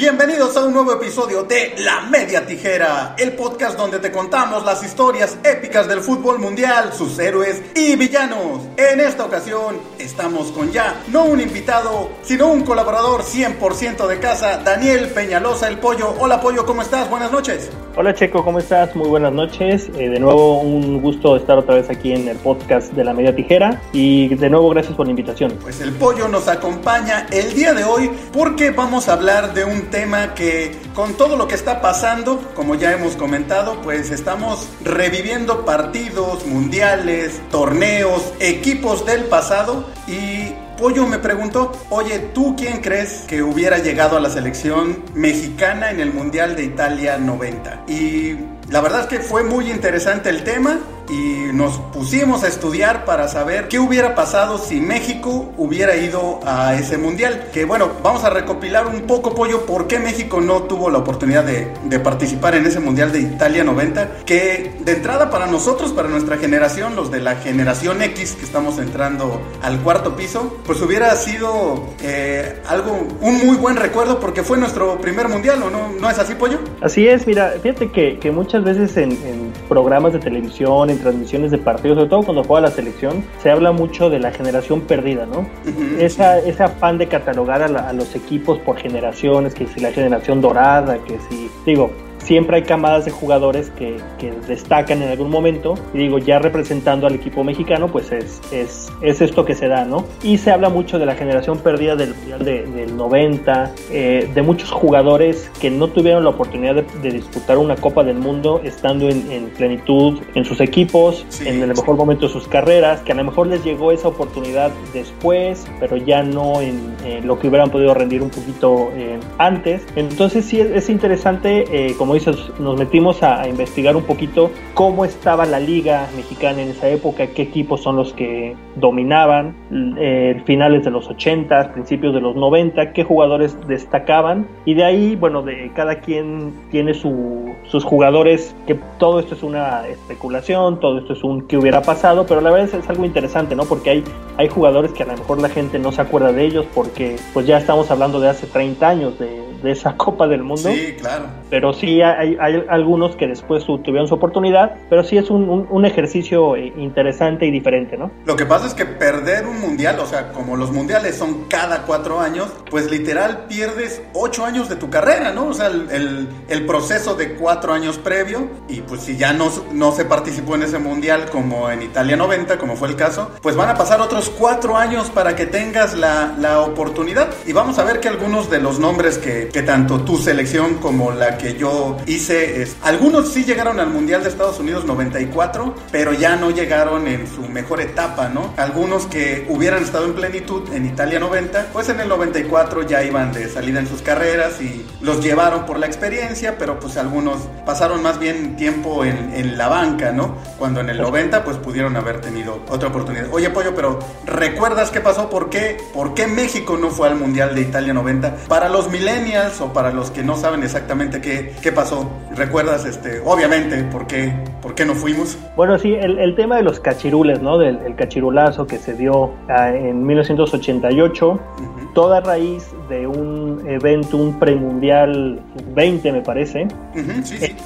Bienvenidos a un nuevo episodio de La Media Tijera, el podcast donde te contamos las historias épicas del fútbol mundial, sus héroes y villanos. En esta ocasión estamos con ya no un invitado, sino un colaborador 100% de casa, Daniel Peñalosa el Pollo. Hola Pollo, ¿cómo estás? Buenas noches. Hola Checo, ¿cómo estás? Muy buenas noches. Eh, de nuevo un gusto estar otra vez aquí en el podcast de La Media Tijera y de nuevo gracias por la invitación. Pues el Pollo nos acompaña el día de hoy porque vamos a hablar de un tema que con todo lo que está pasando, como ya hemos comentado, pues estamos reviviendo partidos, mundiales, torneos, equipos del pasado y Pollo me preguntó, oye, ¿tú quién crees que hubiera llegado a la selección mexicana en el Mundial de Italia 90? Y la verdad es que fue muy interesante el tema y nos pusimos a estudiar para saber qué hubiera pasado si México hubiera ido a ese mundial. Que bueno, vamos a recopilar un poco, Pollo, por qué México no tuvo la oportunidad de, participar en ese mundial de Italia 90. Que de entrada para nosotros, para nuestra generación, los de la generación X, que estamos entrando al cuarto piso, pues hubiera sido eh, algo, un muy buen recuerdo porque fue nuestro primer mundial, ¿o no? ¿No es así, Pollo? Así es, mira, fíjate que, que muchas veces en, programas de televisión, transmisiones de partidos, sobre todo cuando juega la selección, se habla mucho de la generación perdida, ¿no? Uh-huh. Esa, ese afán de catalogar a, la, a, los equipos por generaciones, que si la generación dorada, que si, digo, siempre hay camadas de jugadores que, que, destacan en algún momento. Y digo, ya representando al equipo mexicano, pues es, es, es esto que se da, ¿no? Y se habla mucho de la generación perdida del, de, del 90, eh, de muchos jugadores que no tuvieron la oportunidad de, de disputar una Copa del Mundo estando en, en plenitud en sus equipos, sí, en el mejor momento de sus carreras, que a lo mejor les llegó esa oportunidad después, pero ya no en, en lo que hubieran podido rendir un poquito eh, antes. Entonces sí es, es interesante, eh, como dices, nos metimos a, a, investigar un poquito cómo estaba la liga mexicana en esa época, qué equipos son los que dominaban, eh, finales de los 80, principios de los 90, qué jugadores destacaban y de ahí, bueno, de cada quien tiene su, sus jugadores, que todo esto es una especulación, todo esto es un qué hubiera pasado, pero la verdad es, es algo interesante, ¿no? Porque hay, hay jugadores que a lo mejor la gente no se acuerda de ellos porque pues ya estamos hablando de hace 30 años de, de esa Copa del Mundo. Sí, claro. Pero sí hay, hay algunos que después tuvieron su oportunidad, pero sí es un, un, un, ejercicio interesante y diferente, ¿no? Lo que pasa es que perder un mundial, o sea, como los mundiales son cada cuatro años, pues literal pierdes ocho años de tu carrera, ¿no? O sea, el, el, el proceso de cuatro años previo, y pues si ya no, no se participó en ese mundial como en Italia 90, como fue el caso, pues van a pasar otros cuatro años para que tengas la, la oportunidad. Y vamos a ver que algunos de los nombres que, que tanto tu selección como la que yo hice, es, algunos sí llegaron al Mundial de Estados Unidos 94, pero ya no llegaron en su mejor etapa, ¿no? Algunos que hubieran estado en plenitud en Italia 90, pues en el 94 ya iban de salida en sus carreras y los llevaron por la experiencia, pero pues algunos pasaron más bien tiempo en, en la banca, ¿no? Cuando en el 90 pues pudieron haber tenido otra oportunidad. Oye, Pollo, pero ¿recuerdas qué pasó? ¿Por qué, ¿Por qué México no fue al Mundial de Italia 90? Para los millennials o para los que no saben exactamente qué, qué pasó, ¿recuerdas, este, obviamente, por qué, por qué no fuimos? Bueno, sí, el, el tema de los cachirules, ¿no? Del el cachirulazo que se dio uh, en 1988, uh -huh. toda raíz de un evento, un premundial 20, me parece, uh -huh, sí, sí.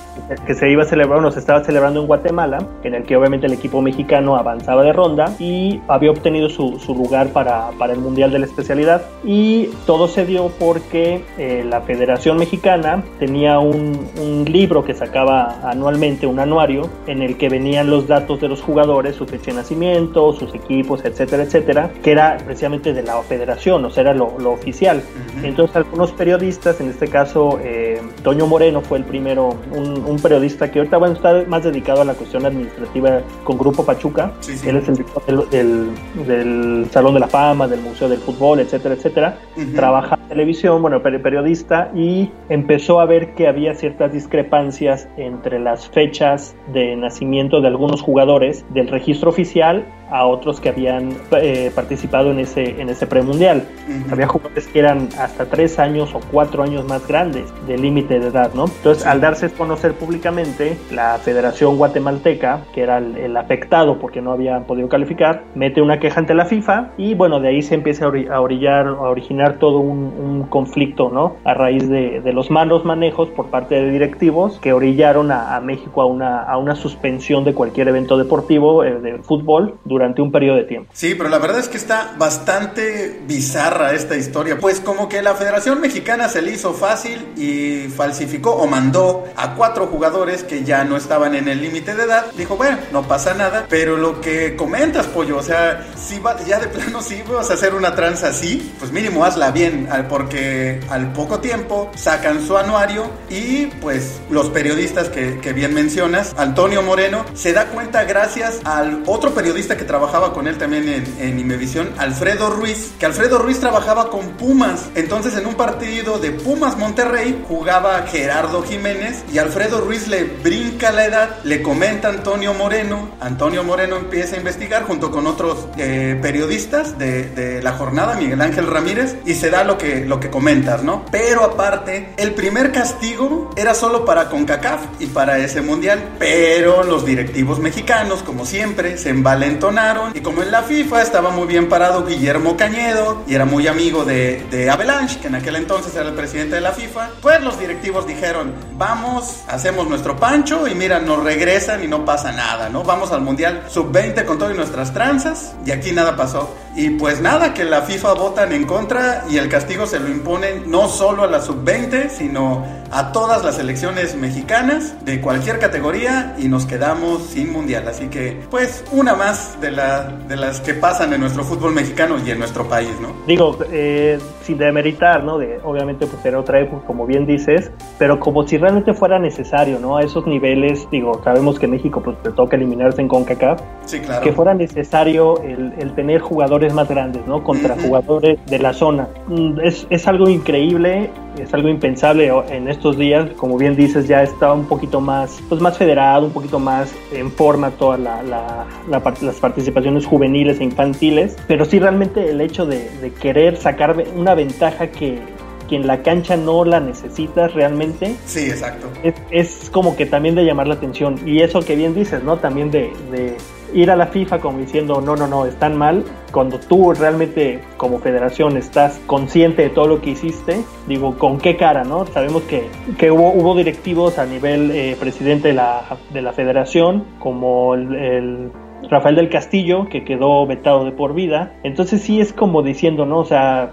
Que, se iba a celebrar, no, se estaba celebrando en Guatemala, en el que obviamente el equipo mexicano avanzaba de ronda y había obtenido su, su lugar para, para, el Mundial de la especialidad. Y todo se dio porque eh, la Federación Mexicana tenía un, un libro que sacaba anualmente, un anuario, en el que venían los datos de los jugadores, su fecha de nacimiento, sus equipos, etcétera, etcétera, que era precisamente de la federación, o sea, era lo, lo oficial. Uh -huh. Entonces algunos periodistas, en este caso eh, Toño Moreno fue el primero, un, un, un periodista que ahorita va a estar más dedicado a la cuestión administrativa con Grupo Pachuca. Él es el director del, del, Salón de la Fama, del Museo del Fútbol, etcétera, etcétera. Trabaja en televisión, bueno, periodista, y empezó a ver que había ciertas discrepancias entre las fechas de nacimiento de algunos jugadores del registro oficial a otros que habían eh, participado en ese, en ese premundial. Había jugadores que eran hasta tres años o cuatro años más grandes del límite de edad, ¿no? Entonces, al darse a conocer públicamente, la Federación Guatemalteca, que era el, afectado porque no habían podido calificar, mete una queja ante la FIFA y bueno, de ahí se empieza a, orillar, a originar todo un, conflicto, ¿no? A raíz de, los malos manejos por parte de directivos que orillaron a, México a una, a una suspensión de cualquier evento deportivo eh, de fútbol durante un periodo de tiempo. Sí, pero la verdad es que está bastante bizarra esta historia. Pues como que la Federación Mexicana se le hizo fácil y falsificó o mandó a cuatro jugadores que ya no estaban en el límite de edad. Dijo, bueno, no pasa nada. Pero lo que comentas, pollo, o sea, si ya de plano si vas a hacer una tranza así, pues mínimo hazla bien, porque al poco tiempo sacan su anuario y pues los periodistas que, que bien mencionas, Antonio Moreno, se da cuenta gracias al otro periodista que trabajaba con él también en, en Imevisión, Alfredo Ruiz, que Alfredo Ruiz trabajaba con Pumas. Entonces en un partido de Pumas Monterrey jugaba Gerardo Jiménez y Alfredo Ruiz le brinca la edad, le comenta a Antonio Moreno, Antonio Moreno empieza a investigar junto con otros eh, periodistas de, de, la jornada, Miguel Ángel Ramírez, y se da lo que, lo que comentas, ¿no? Pero aparte, el primer castigo era solo para CONCACAF y para ese mundial, pero los directivos mexicanos, como siempre, se envalentan y como en la FIFA estaba muy bien parado Guillermo Cañedo y era muy amigo de, de Avalanche, que en aquel entonces era el presidente de la FIFA, pues los directivos dijeron, vamos, hacemos nuestro pancho y mira, nos regresan y no pasa nada, ¿no? Vamos al Mundial Sub-20 con todas nuestras tranzas y aquí nada pasó. Y pues nada, que la FIFA votan en contra y el castigo se lo imponen no solo a la Sub-20, sino a todas las selecciones mexicanas de cualquier categoría y nos quedamos sin Mundial. Así que pues una más de, la, de las que pasan en nuestro fútbol mexicano y en nuestro país, ¿no? Digo, eh, sin demeritar, ¿no? De, obviamente pues era otra época, como bien dices, pero como si realmente fuera necesario, ¿no? A esos niveles, digo, sabemos que México pues le toca eliminarse en CONCACAF. Sí, claro. Que fuera necesario el, el tener jugadores más grandes, ¿no? Contra jugadores de la zona. Mm, es, es algo increíble, es algo impensable en estos días, como bien dices, ya está un poquito más, pues más federado, un poquito más en forma todas la, la, las participaciones juveniles e infantiles, pero sí realmente el hecho de, de querer sacar una ventaja que, que en la cancha no la necesitas realmente. Sí, exacto. Es, es, como que también de llamar la atención. Y eso que bien dices, ¿no? También de, de ir a la FIFA como diciendo, no, no, no, están mal, cuando tú realmente como federación estás consciente de todo lo que hiciste, digo, ¿con qué cara, no? Sabemos que, que hubo, directivos a nivel eh, presidente de la, de la federación, como el, el Rafael del Castillo, que quedó vetado de por vida. Entonces sí es como diciendo, ¿no? O sea,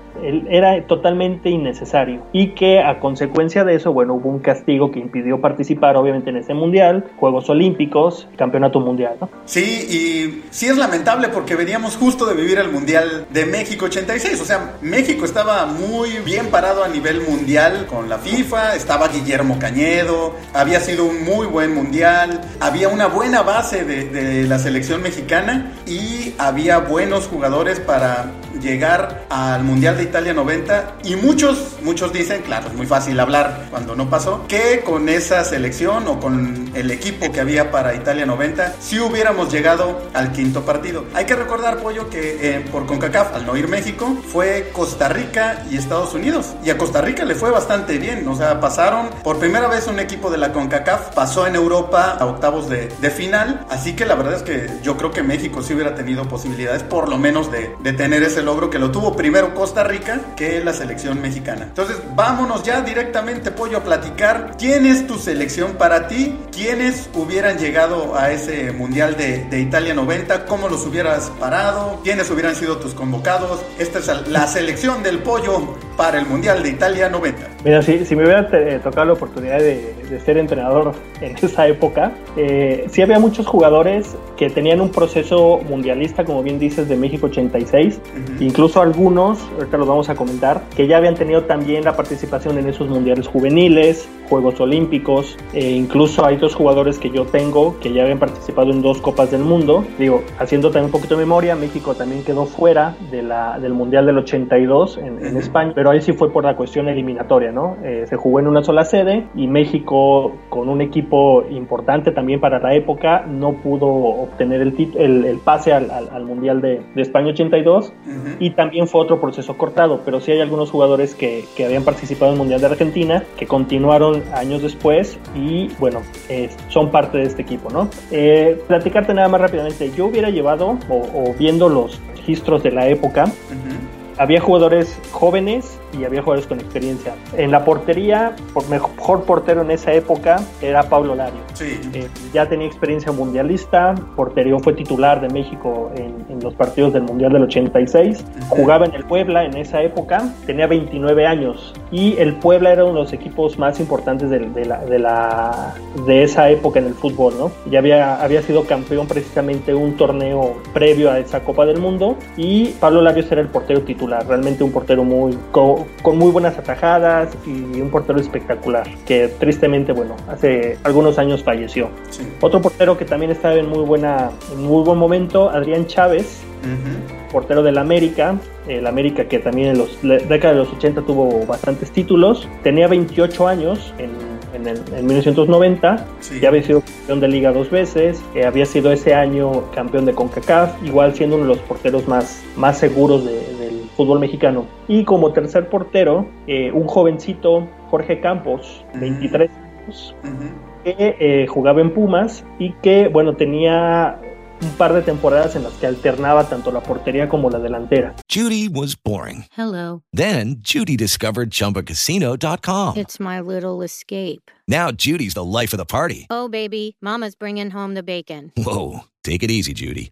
era totalmente innecesario. Y que a consecuencia de eso, bueno, hubo un castigo que impidió participar, obviamente, en ese mundial, Juegos Olímpicos, Campeonato Mundial, ¿no? Sí, y sí es lamentable porque veníamos justo de vivir el Mundial de México 86. O sea, México estaba muy bien parado a nivel mundial con la FIFA, estaba Guillermo Cañedo, había sido un muy buen mundial, había una buena base de, de la selección mexicana y había buenos jugadores para llegar al Mundial de Italia 90 y muchos, muchos dicen, claro, es muy fácil hablar cuando no pasó, que con esa selección o con el equipo que había para Italia 90, si hubiéramos llegado al quinto partido. Hay que recordar, Pollo, que eh, por CONCACAF, al no ir México, fue Costa Rica y Estados Unidos. Y a Costa Rica le fue bastante bien, o sea, pasaron por primera vez un equipo de la CONCACAF, pasó en Europa a octavos de, de final, así que la verdad es que yo creo que México sí hubiera tenido posibilidades por lo menos de, de tener ese logro que lo tuvo primero Costa Rica que la selección mexicana. Entonces, vámonos ya directamente, Pollo, a platicar quién es tu selección para ti, quiénes hubieran llegado a ese Mundial de, de Italia 90, cómo los hubieras parado, quiénes hubieran sido tus convocados. Esta es la selección del Pollo para el Mundial de Italia 90. Mira, si, si me hubiera eh, tocado la oportunidad de, de ser entrenador en esa época, eh, sí había muchos jugadores que tenían un proceso mundialista, como bien dices, de México 86, incluso algunos, ahorita los vamos a comentar, que ya habían tenido también la participación en esos mundiales juveniles, Juegos Olímpicos, e incluso hay dos jugadores que yo tengo que ya habían participado en dos Copas del Mundo. Digo, haciendo también un poquito de memoria, México también quedó fuera de la, del Mundial del 82 en, en España, pero ahí sí fue por la cuestión eliminatoria, ¿no? Eh, se jugó en una sola sede y México, con un equipo importante también para la época, no pudo obtener el, el, el pase al, al, al, Mundial de, de España 82 y también fue otro proceso cortado, pero sí hay algunos jugadores que, que habían participado en el Mundial de Argentina que continuaron años después y bueno, eh, son parte de este equipo, ¿no? Eh, platicarte nada más rápidamente, yo hubiera llevado o, o viendo los registros de la época, uh -huh. había jugadores jóvenes y había jugadores con experiencia. En la portería, por mejor portero en esa época era Pablo Lario. Sí. Eh, ya tenía experiencia mundialista, porterio fue titular de México en, en los partidos del Mundial del 86, uh -huh. jugaba en el Puebla en esa época, tenía 29 años y el Puebla era uno de los equipos más importantes de, de, la, de, la, de esa época en el fútbol, ¿no? Ya había, había sido campeón precisamente un torneo previo a esa Copa del Mundo y Pablo Larios era el portero titular, realmente un portero muy con muy buenas atajadas y un portero espectacular, que tristemente, bueno, hace algunos años falleció. Sí. Otro portero que también estaba en muy, buena, en muy buen momento, Adrián Chávez, uh -huh. portero del América, el América que también en los, la década de los 80 tuvo bastantes títulos, tenía 28 años en en, el, en, 1990, sí. ya había sido campeón de liga dos veces, eh, había sido ese año campeón de CONCACAF, igual siendo uno de los porteros más, más seguros de, fútbol mexicano. Y como tercer portero, eh, un jovencito, Jorge Campos, 23 uh -huh. años, uh -huh. que eh, jugaba en Pumas y que, bueno, tenía un par de temporadas en las que alternaba tanto la portería como la delantera. Judy was boring. Hello. Then Judy discovered chumbacasino.com. It's my little escape. Now Judy's the life of the party. Oh baby, mama's bringing home the bacon. Whoa, take it easy Judy.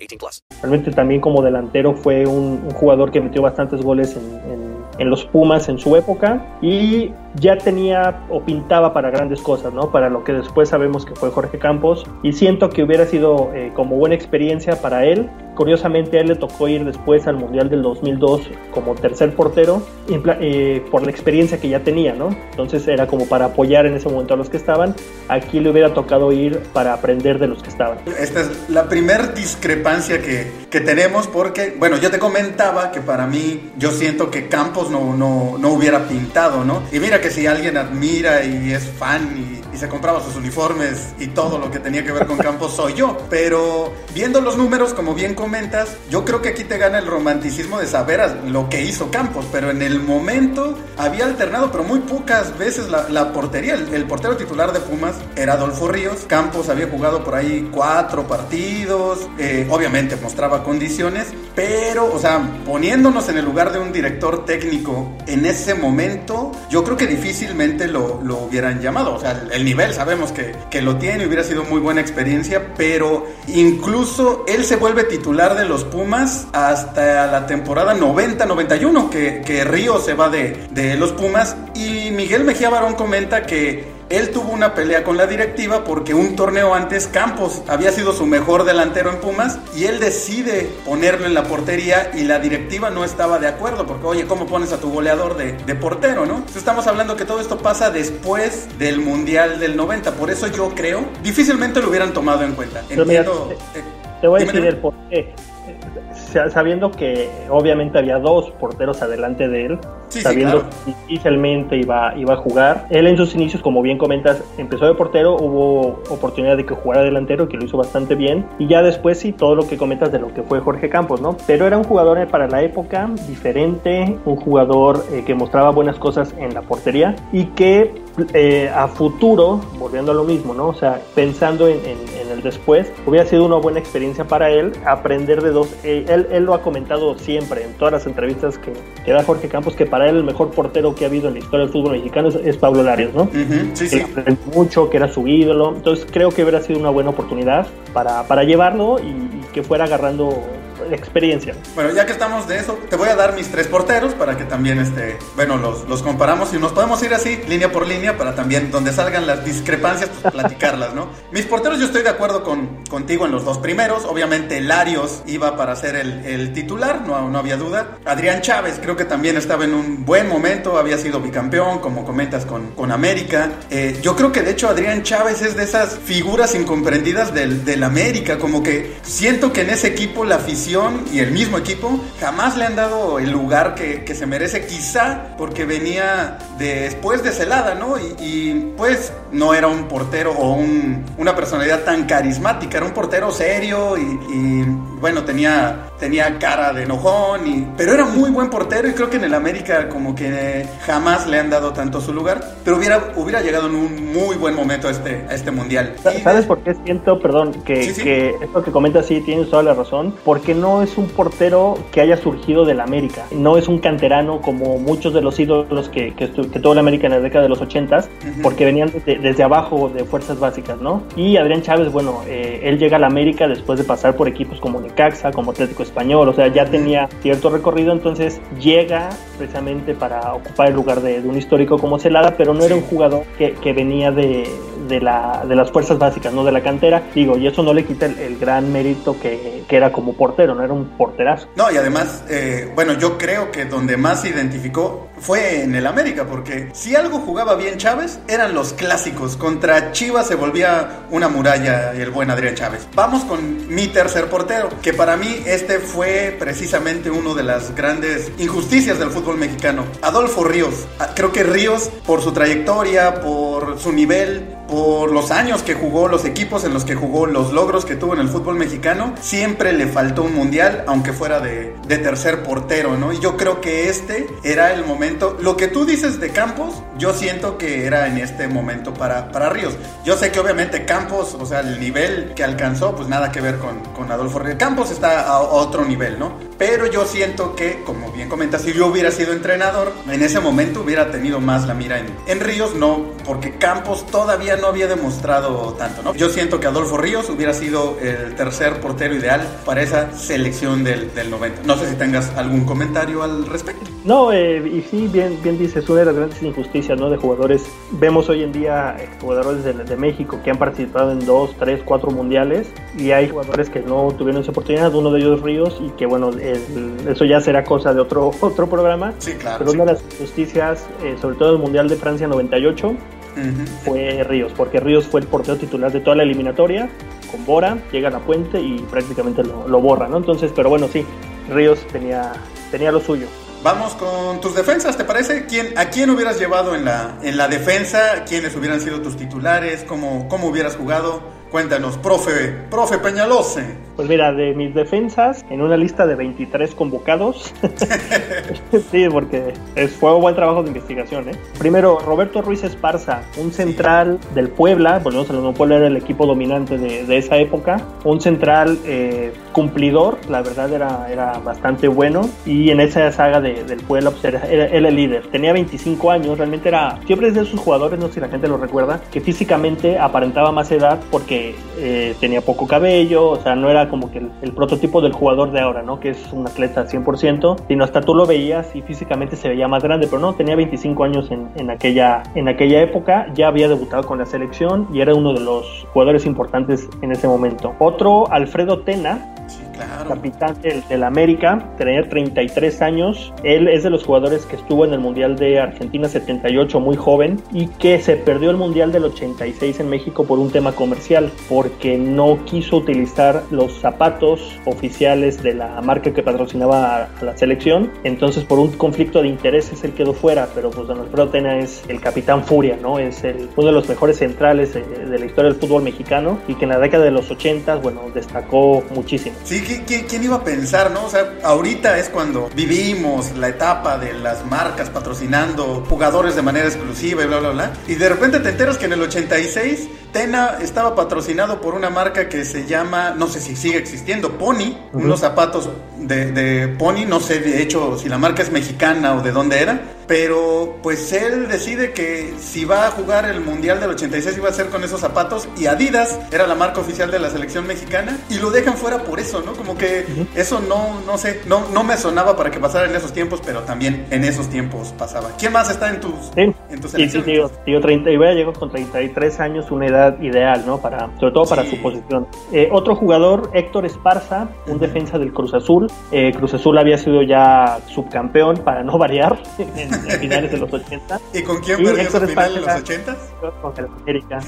18 plus. Realmente también como delantero fue un, un jugador que metió bastantes goles en, en, en, los Pumas en su época y ya tenía o pintaba para grandes cosas, ¿no? Para lo que después sabemos que fue Jorge Campos y siento que hubiera sido eh, como buena experiencia para él. Curiosamente a él le tocó ir después al Mundial del 2002 como tercer portero eh, por la experiencia que ya tenía, ¿no? Entonces era como para apoyar en ese momento a los que estaban. Aquí le hubiera tocado ir para aprender de los que estaban. Esta es la primer discrepancia que, que tenemos porque, bueno, yo te comentaba que para mí yo siento que Campos no, no, no hubiera pintado, ¿no? Y mira que si alguien admira y es fan y y se compraba sus uniformes y todo lo que tenía que ver con Campos soy yo. Pero viendo los números, como bien comentas, yo creo que aquí te gana el romanticismo de saber lo que hizo Campos. Pero en el momento había alternado, pero muy pocas veces la, la portería. El, el, portero titular de Pumas era Adolfo Ríos. Campos había jugado por ahí cuatro partidos. Eh, obviamente mostraba condiciones. Pero, o sea, poniéndonos en el lugar de un director técnico en ese momento, yo creo que difícilmente lo, lo hubieran llamado. O sea, el, el nivel sabemos que, que, lo tiene, hubiera sido muy buena experiencia, pero incluso él se vuelve titular de los Pumas hasta la temporada 90-91, que, que Río se va de, de los Pumas, y Miguel Mejía Barón comenta que él tuvo una pelea con la directiva porque un torneo antes Campos había sido su mejor delantero en Pumas y él decide ponerlo en la portería y la directiva no estaba de acuerdo porque oye, ¿cómo pones a tu goleador de, de portero, no? Entonces estamos hablando que todo esto pasa después del Mundial del 90, por eso yo creo, difícilmente lo hubieran tomado en cuenta. Entiendo, mira, te, eh, te, voy a decir el por qué sabiendo que obviamente había dos porteros adelante de él, sabiendo que difícilmente iba, iba a jugar. Él en sus inicios, como bien comentas, empezó de portero, hubo oportunidad de que jugara delantero, que lo hizo bastante bien, y ya después sí, todo lo que comentas de lo que fue Jorge Campos, ¿no? Pero era un jugador para la época diferente, un jugador eh, que mostraba buenas cosas en la portería y que eh, a futuro, volviendo a lo mismo, ¿no? O sea, pensando en, el después, hubiera sido una buena experiencia para él aprender de dos. Eh, él, él, lo ha comentado siempre en todas las entrevistas que, que, da Jorge Campos, que para él el mejor portero que ha habido en la historia del fútbol mexicano es, Pablo Larios, ¿no? sí, sí. mucho, que era su ídolo. Entonces creo que hubiera sido una buena oportunidad para, para llevarlo y, y que fuera agarrando experiencia. Bueno, ya que estamos de eso, te voy a dar mis tres porteros para que también, este, bueno, los, los comparamos y nos podemos ir así, línea por línea, para también, donde salgan las discrepancias, pues, platicarlas, ¿no? Mis porteros, yo estoy de acuerdo con, contigo en los dos primeros. Obviamente, Larios iba para ser el, el titular, no, no había duda. Adrián Chávez, creo que también estaba en un buen momento, había sido bicampeón, como comentas con, con América. Eh, yo creo que de hecho Adrián Chávez es de esas figuras incomprendidas del, del América, como que siento que en ese equipo la afición y el mismo equipo jamás le han dado el lugar que, se merece, quizá porque venía después de Celada, ¿no? Y, pues no era un portero o una personalidad tan carismática, era un portero serio y, bueno, tenía, tenía cara de enojón, y, pero era muy buen portero y creo que en el América como que jamás le han dado tanto su lugar, pero hubiera, hubiera llegado en un muy buen momento a este, a este mundial. ¿Sabes por qué siento, perdón, que, que esto que comentas sí tienes toda la razón? Porque no es un portero que haya surgido del América, no es un canterano como muchos de los ídolos que, que, que tuvo el América en la década de los 80 porque venían desde, abajo de fuerzas básicas, ¿no? Y Adrián Chávez, bueno, eh, él llega al América después de pasar por equipos como Necaxa, como Atlético Español, o sea, ya tenía cierto recorrido, entonces llega precisamente para ocupar el lugar de, un histórico como Celada, pero no era un jugador que, que venía de, de, la, de las fuerzas básicas, no de la cantera, digo, y eso no le quita el, gran mérito que, que era como portero, no era un porterazo. No, y además, eh, bueno, yo creo que donde más se identificó fue en el América, porque si algo jugaba bien Chávez, eran los clásicos. Contra Chivas se volvía una muralla el buen Adrián Chávez. Vamos con mi tercer portero, que para mí este fue precisamente uno de las grandes injusticias del fútbol mexicano. Adolfo Ríos. Ah, creo que Ríos, por su trayectoria, por su nivel, por los años que jugó, los equipos en los que jugó, los logros que tuvo en el fútbol mexicano, siempre le faltó un mundial, aunque fuera de, tercer portero, ¿no? Y yo creo que este era el momento. Lo que tú dices de Campos, yo siento que era en este momento para, para Ríos. Yo sé que obviamente Campos, o sea, el nivel que alcanzó, pues nada que ver con, con Adolfo Ríos. Campos está a otro nivel, ¿no? Pero yo siento que, como bien comentas, si yo hubiera sido entrenador, en ese momento hubiera tenido más la mira en, en Ríos, no, porque Campos todavía no había demostrado tanto, ¿no? Yo siento que Adolfo Ríos hubiera sido el tercer portero ideal para esa selección del, del 90. No sé si tengas algún comentario al respecto. No, eh, y sí, bien, bien dices, una de las grandes injusticias, ¿no? De jugadores. Vemos hoy en día jugadores de, de, México que han participado en dos, tres, cuatro mundiales y hay jugadores que no tuvieron esa oportunidad, uno de ellos Ríos y que bueno, eso ya será cosa de otro, otro programa. Sí, claro. Pero una de las injusticias, eh, sobre todo el Mundial de Francia 98, fue Ríos, porque Ríos fue el portero titular de toda la eliminatoria, con Bora, llega a la puente y prácticamente lo, borra, ¿no? Entonces, pero bueno, sí, Ríos tenía, tenía lo suyo. Vamos con tus defensas, ¿te parece? ¿Quién, ¿A quién hubieras llevado en la, en la defensa? ¿Quiénes hubieran sido tus titulares? ¿Cómo, cómo hubieras jugado? Cuéntanos, profe, profe Peñalose. Pues mira, de mis defensas, en una lista de 23 convocados. sí, porque es, fue un buen trabajo de investigación. ¿eh? Primero, Roberto Ruiz Esparza, un central del Puebla. Volvemos a lo Puebla era el equipo dominante de, esa época. Un central eh, cumplidor, la verdad era, era bastante bueno. Y en esa saga del Puebla, pues era, el líder. Tenía 25 años, realmente era. Siempre es de esos jugadores, no sé si la gente lo recuerda, que físicamente aparentaba más edad porque eh, tenía poco cabello, o sea, no era como que el, prototipo del jugador de ahora, ¿no? Que es un atleta 100%, sino hasta tú lo veías y físicamente se veía más grande, pero no, tenía 25 años en, en, aquella, en aquella época, ya había debutado con la selección y era uno de los jugadores importantes en ese momento. Otro, Alfredo Tena, capitán del, del, América, tenía 33 años. Él es de los jugadores que estuvo en el Mundial de Argentina 78, muy joven, y que se perdió el Mundial del 86 en México por un tema comercial, porque no quiso utilizar los zapatos oficiales de la marca que patrocinaba a la selección. Entonces, por un conflicto de intereses, él quedó fuera, pero pues Don Alfredo Tena es el capitán Furia, ¿no? Es el, uno de los mejores centrales de, de la historia del fútbol mexicano y que en la década de los 80, bueno, destacó muchísimo. Sí, ¿quién, quién iba a pensar, no? O sea, ahorita es cuando vivimos la etapa de las marcas patrocinando jugadores de manera exclusiva y bla, bla, bla. Y de repente te enteras que en el 86 Tena estaba patrocinado por una marca que se llama, no sé si sigue existiendo, Pony, uh -huh. unos zapatos de, de, Pony, no sé de hecho si la marca es mexicana o de dónde era, pero pues él decide que si va a jugar el Mundial del 86 iba a ser con esos zapatos y Adidas era la marca oficial de la selección mexicana y lo dejan fuera por eso, ¿no? Como que uh -huh. eso no, no sé, no, no me sonaba para que pasara en esos tiempos, pero también en esos tiempos pasaba. ¿Quién más está en tus, sí. en tus sí, sí, digo, digo 30, y voy a llegar con 33 años, una edad ideal, ¿no? Para, sobre todo para sí. su posición. Eh, otro jugador, Héctor Esparza, un defensa del Cruz Azul. Eh, Cruz Azul había sido ya subcampeón, para no variar, en, en finales de los 80. ¿Y con quién perdió Héctor Esparza en los 80? Con el América,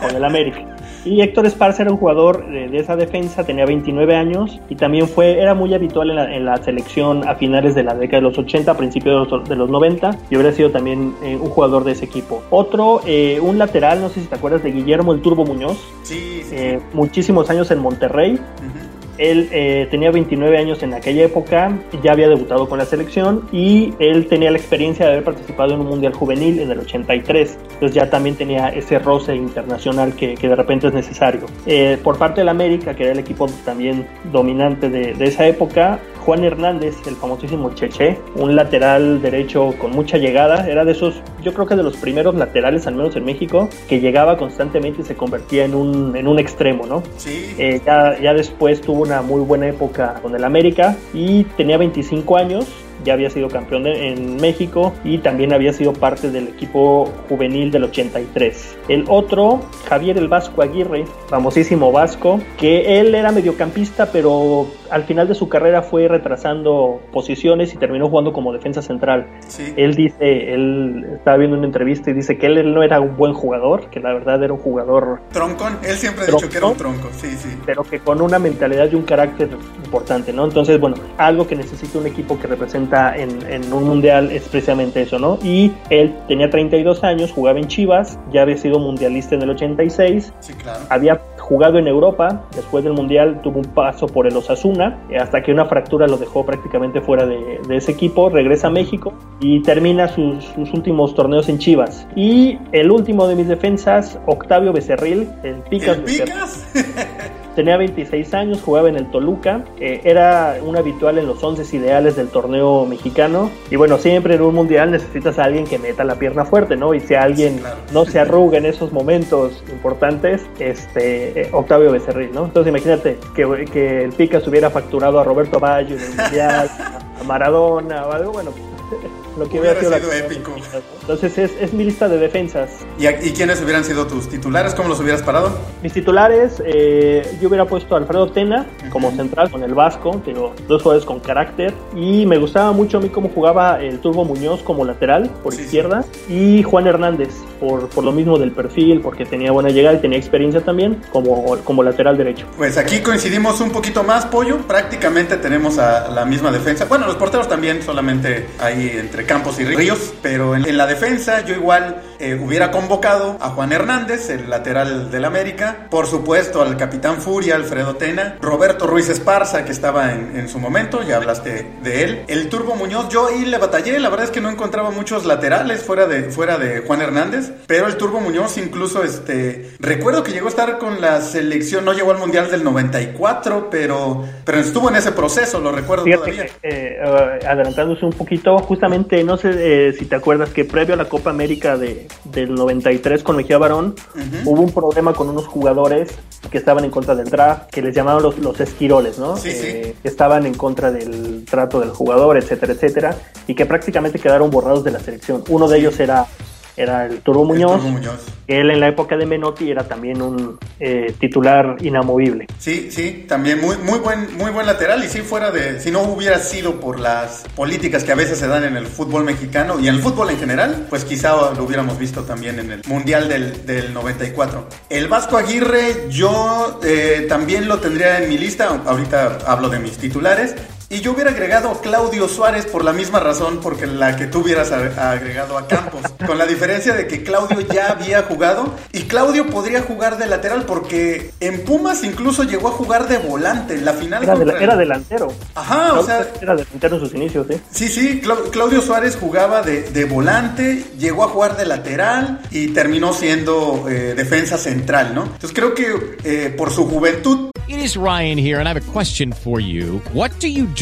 con el América. Y Héctor Esparza era un jugador de, de, esa defensa, tenía 29 años y también fue, era muy habitual en la, en la selección a finales de la década de los 80, a principios de los, de los 90 y hubiera sido también eh, un jugador de ese equipo. Otro, eh, un lateral, no sé si te acuerdas de Guillermo el Turbo Muñoz. Sí, sí. Eh, muchísimos años en Monterrey. Uh -huh. Él eh, tenía 29 años en aquella época, ya había debutado con la selección y él tenía la experiencia de haber participado en un Mundial Juvenil en el 83. Entonces ya también tenía ese roce internacional que, que de repente es necesario. Eh, por parte del América, que era el equipo también dominante de, de esa época, Juan Hernández, el famosísimo Cheche, un lateral derecho con mucha llegada, era de esos, yo creo que de los primeros laterales, al menos en México, que llegaba constantemente y se convertía en un, en un extremo, ¿no? Sí. Eh, ya, ya después tuvo una muy buena época con el América y tenía 25 años, ya había sido campeón de, en México y también había sido parte del equipo juvenil del 83. El otro, Javier el Vasco Aguirre, famosísimo Vasco, que él era mediocampista, pero al final de su carrera fue retrasando posiciones y terminó jugando como defensa central. Sí. Él dice, él estaba viendo una entrevista y dice que él, él, no era un buen jugador, que la verdad era un jugador... Troncón, él siempre ha dicho que era un tronco, sí, sí. Pero que con una mentalidad y un carácter importante, ¿no? Entonces, bueno, algo que necesita un equipo que en, en, un mundial es precisamente eso, ¿no? Y él tenía 32 años, jugaba en Chivas, ya había sido mundialista en el 86, sí, claro. había jugado en Europa, después del mundial tuvo un paso por el Osasuna, hasta que una fractura lo dejó prácticamente fuera de, de ese equipo, regresa a México y termina sus, sus, últimos torneos en Chivas. Y el último de mis defensas, Octavio Becerril, el Picas. ¿El Picas? Tenía 26 años, jugaba en el Toluca, eh, era un habitual en los 11 ideales del torneo mexicano. Y bueno, siempre en un mundial necesitas a alguien que meta la pierna fuerte, ¿no? Y si alguien no se arruga en esos momentos importantes, este, eh, Octavio Becerril, ¿no? Entonces imagínate que, que el Picas hubiera facturado a Roberto Baggio en el mundial, a Maradona o algo, bueno, lo que hubiera, hubiera sido, sido épico. Entonces es, es, mi lista de defensas. ¿Y, ¿Y, quiénes hubieran sido tus titulares? ¿Cómo los hubieras parado? Mis titulares, eh, yo hubiera puesto a Alfredo Tena uh -huh. como central con el Vasco, digo, dos jugadores con carácter. Y me gustaba mucho a mí cómo jugaba el Turbo Muñoz como lateral por sí, izquierda. Sí. Y Juan Hernández, por, por lo mismo del perfil, porque tenía buena llegada y tenía experiencia también como, como lateral derecho. Pues aquí coincidimos un poquito más, Pollo. Prácticamente tenemos a la misma defensa. Bueno, los porteros también, solamente ahí entre Campos y Ríos, pero en, la defensa yo igual eh, hubiera convocado a Juan Hernández, el lateral del América, por supuesto al capitán Furia, Alfredo Tena, Roberto Ruiz Esparza, que estaba en, en, su momento, ya hablaste de él, el Turbo Muñoz, yo ahí le batallé, la verdad es que no encontraba muchos laterales fuera de, fuera de Juan Hernández, pero el Turbo Muñoz incluso, este, recuerdo que llegó a estar con la selección, no llegó al Mundial del 94, pero, pero estuvo en ese proceso, lo recuerdo Fíjate todavía. Que, eh, adelantándose un poquito, justamente, no sé eh, si te acuerdas que previo a la Copa América de, del 93 con Mejía Barón, uh -huh. hubo un problema con unos jugadores que estaban en contra del draft, que les llamaban los, los esquiroles, ¿no? Sí, eh, sí. Que estaban en contra del trato del jugador, etcétera, etcétera, y que prácticamente quedaron borrados de la selección. Uno de ellos era era el Turbo Muñoz. Él en la época de Menotti era también un eh, titular inamovible. Sí, sí, también muy, muy, buen, muy buen lateral y si fuera de, si no hubiera sido por las políticas que a veces se dan en el fútbol mexicano y en el fútbol en general, pues quizá lo hubiéramos visto también en el Mundial del, del 94. El Vasco Aguirre yo eh, también lo tendría en mi lista, ahorita hablo de mis titulares, y yo hubiera agregado a Claudio Suárez por la misma razón porque la que tú hubieras agregado a Campos. con la diferencia de que Claudio ya había jugado y Claudio podría jugar de lateral porque en Pumas incluso llegó a jugar de volante. En la final era, delantero. Ajá, o sea. Era delantero en sus inicios, ¿eh? Sí, sí. Claudio Suárez jugaba de, volante, llegó a jugar de lateral y terminó siendo eh, defensa central, ¿no? Entonces creo que eh, por su juventud It is Ryan here, and I have a question for you. What do you do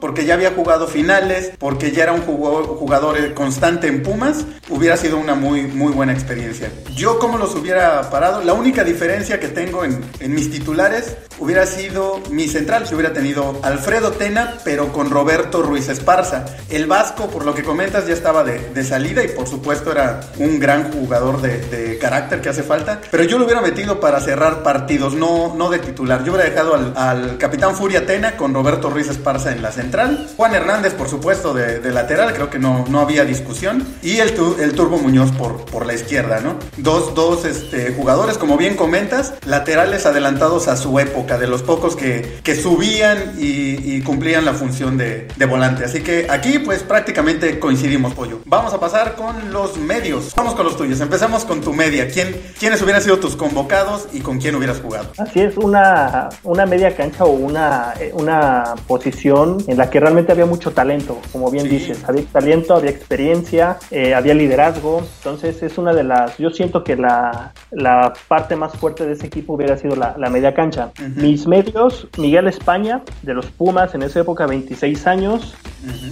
porque ya había jugado finales, porque ya era un jugador, constante en Pumas, hubiera sido una muy, muy buena experiencia. Yo como los hubiera parado, la única diferencia que tengo en, mis titulares hubiera sido mi central, si hubiera tenido Alfredo Tena, pero con Roberto Ruiz Esparza. El Vasco, por lo que comentas, ya estaba de, salida y por supuesto era un gran jugador de, carácter que hace falta, pero yo lo hubiera metido para cerrar partidos, no, no de titular. Yo hubiera dejado al, al capitán Furia Tena con Roberto Ruiz Esparza en la central Juan Hernández, por supuesto, de, lateral, creo que no, no había discusión. Y el, el Turbo Muñoz por, por la izquierda, ¿no? Dos, dos este, jugadores, como bien comentas, laterales adelantados a su época, de los pocos que, que subían y, cumplían la función de, de, volante. Así que aquí, pues prácticamente coincidimos, Pollo. Vamos a pasar con los medios. Vamos con los tuyos. Empezamos con tu media. ¿Quién, ¿Quiénes hubieran sido tus convocados y con quién hubieras jugado? Así es, una, una media cancha o una, una posición en la que realmente había mucho talento, como bien dices, había talento, había experiencia, eh, había liderazgo, entonces es una de las, yo siento que la, la parte más fuerte de ese equipo hubiera sido la, media cancha. Mis medios, Miguel España, de los Pumas, en esa época 26 años,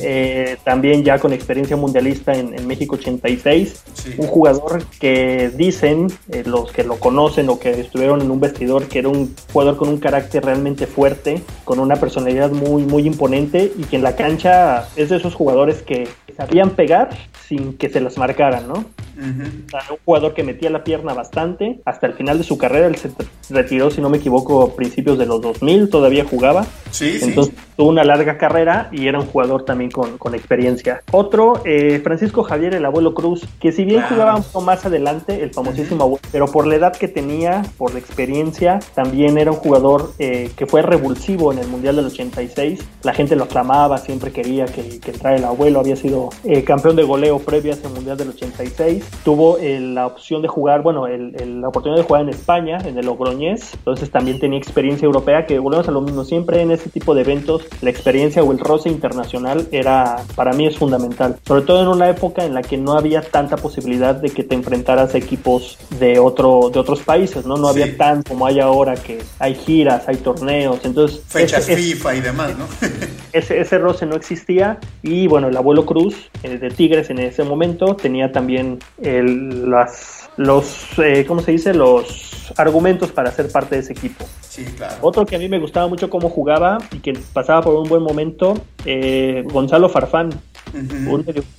eh, también ya con experiencia mundialista en, México 86, un jugador que dicen eh, los que lo conocen o que estuvieron en un vestidor que era un jugador con un carácter realmente fuerte, con una personalidad muy, muy imponente y que en la cancha es de esos jugadores que sabían pegar sin que se las marcaran, ¿no? Un jugador que metía la pierna bastante. Hasta el final de su carrera, él se retiró, si no me equivoco, a principios de los 2000, todavía jugaba. Sí, Entonces tuvo una larga carrera y era un jugador también con, con experiencia. Otro, eh, Francisco Javier, el abuelo Cruz, que si bien jugaba un poco más adelante, el famosísimo abuelo, pero por la edad que tenía, por la experiencia, también era un jugador eh, que fue revulsivo en el Mundial del 86. La gente lo aclamaba, siempre quería que, que entrara el abuelo, había sido eh, campeón de goleo previo a ese Mundial del 86 tuvo eh, la opción de jugar, bueno, el, la oportunidad de jugar en España, en el Logroñés, entonces también tenía experiencia europea, que volvemos a lo mismo, siempre en ese tipo de eventos la experiencia o el roce internacional era, para mí es fundamental, sobre todo en una época en la que no había tanta posibilidad de que te enfrentaras a equipos de, otro, de otros países, ¿no? No había tan como hay ahora que hay giras, hay torneos, entonces... Fechas FIFA y demás, ¿no? ese, ese roce no existía. Y bueno, el abuelo Cruz eh, de Tigres en ese momento tenía también el, las, los, eh, ¿cómo se dice? Los argumentos para ser parte de ese equipo. Sí, claro. Otro que a mí me gustaba mucho cómo jugaba y que pasaba por un buen momento, eh, Gonzalo Farfán.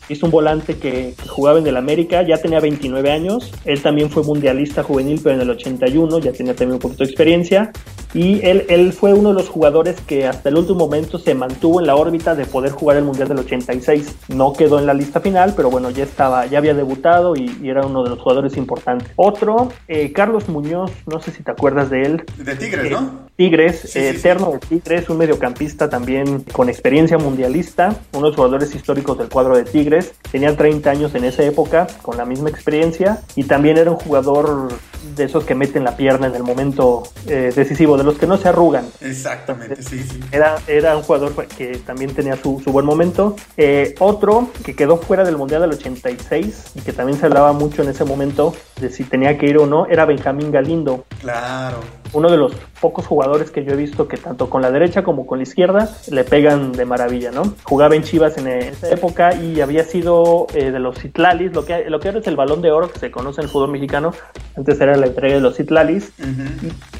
Hizo un volante que, jugaba en el América, ya tenía 29 años, él también fue mundialista juvenil, pero en el 81 ya tenía también un poquito de experiencia y él, él fue uno de los jugadores que hasta el último momento se mantuvo en la órbita de poder jugar el Mundial del 86. No quedó en la lista final, pero bueno, ya estaba, ya había debutado y, y era uno de los jugadores importantes. Otro, eh, Carlos Muñoz, no sé si te acuerdas de él. De Tigres, ¿no? Tigres, Sí, sí, eh, sí. eterno de Tigres, un mediocampista también con experiencia mundialista, uno de los jugadores históricos del cuadro de Tigres, tenía 30 años en esa época, con la misma experiencia, y también era un jugador de esos que meten la pierna en el momento eh, decisivo, de los que no se arrugan. Exactamente, sí, sí. Era, era un jugador que también tenía su, su buen momento. Eh, otro que quedó fuera del Mundial del 86 y que también se hablaba mucho en ese momento de si tenía que ir o no, era Benjamín Galindo Claro. uno de los pocos jugadores que yo he visto que tanto con la derecha como con la izquierda le pegan de maravilla, ¿no? Jugaba en Chivas en esa época y había sido eh, de los Citlalis, lo que, lo que ahora es el balón de oro que se conoce en el fútbol mexicano, antes era la entrega de los Citlalis.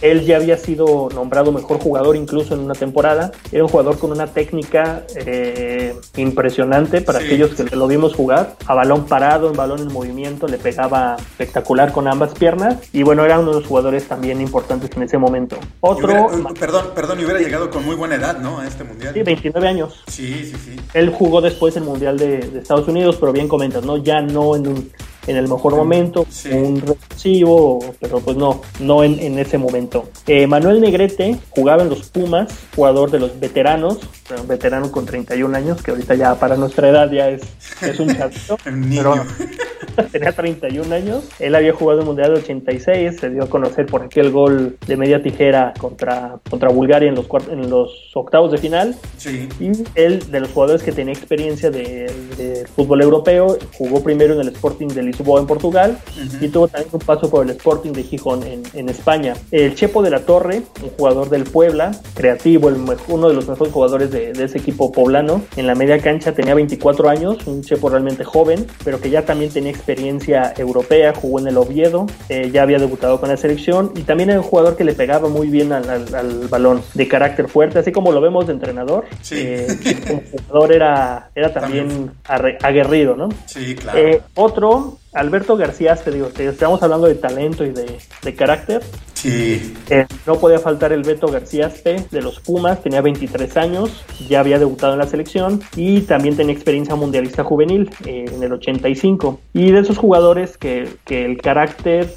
Él ya había sido nombrado mejor jugador incluso en una temporada. Era un jugador con una técnica eh, impresionante para Sí. aquellos que lo vimos jugar. A balón parado, en balón en movimiento, le pegaba espectacular con ambas piernas. Y bueno, era uno de los jugadores también importantes en ese momento. Otro, hubiera- perdón, perdón, y hubiera llegado con muy buena edad, ¿no? A este mundial. sí, 29 años. Sí, sí, sí. Él jugó después el Mundial de, de Estados Unidos, pero bien comentas, ¿no? Ya no en un en el mejor momento, Sí. un revulsivo, pero pues no, no en, en ese momento. Eh, Manuel Negrete jugaba en los Pumas, jugador de los veteranos, un veterano con 31 años, que ahorita ya para nuestra edad ya es, es un chavito. Pero bueno, tenía 31 años. Él había jugado el Mundial del 86, se dio a conocer por aquel gol de media tijera contra, contra Bulgaria en los, en los octavos de final. Sí. Y él, de los jugadores que tenía experiencia de, de fútbol europeo, jugó primero en el Sporting de Lisboa en Portugal y tuvo también un paso por el Sporting de Gijón en, en España. El Chepo de la Torre, un jugador del Puebla, creativo, el uno de los mejores jugadores de, de ese equipo poblano, en la media cancha tenía 24 años, un Chepo realmente joven, pero que ya también tenía experiencia europea, jugó en el Oviedo, eh, ya había debutado con la selección y también era un jugador que le pegaba muy bien al, al- al balón, de carácter fuerte, así como lo vemos de entrenador. Sí. eh, como jugador era, era también arre- aguerrido, ¿no? Sí, claro. Eh, otro, Alberto García, te digo, te estamos hablando de talento y de, de carácter. Eh, no podía faltar el Beto García Aspe de los Pumas, tenía 23 años, ya había debutado en la selección y también tenía experiencia mundialista juvenil eh, en el 85. Y de esos jugadores que, que el carácter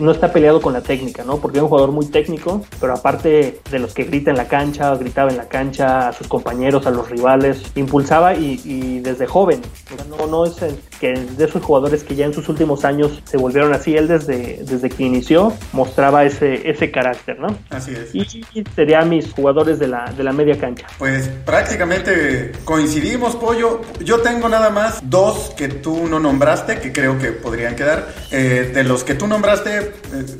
no está peleado con la técnica, ¿no? Porque es un jugador muy técnico, pero aparte de los que grita en la cancha, gritaba en la cancha a sus compañeros, a los rivales, impulsaba y, desde joven. No, no es que de esos jugadores que ya en sus últimos años se volvieron así, él desde, desde que inició mostraba ese, ese carácter, ¿no? Así es. Y serían mis jugadores de la, de la media cancha. Pues prácticamente coincidimos, Pollo. Yo tengo nada más dos que tú no nombraste, que creo que podrían quedar. Eh, de los que tú nombraste, eh,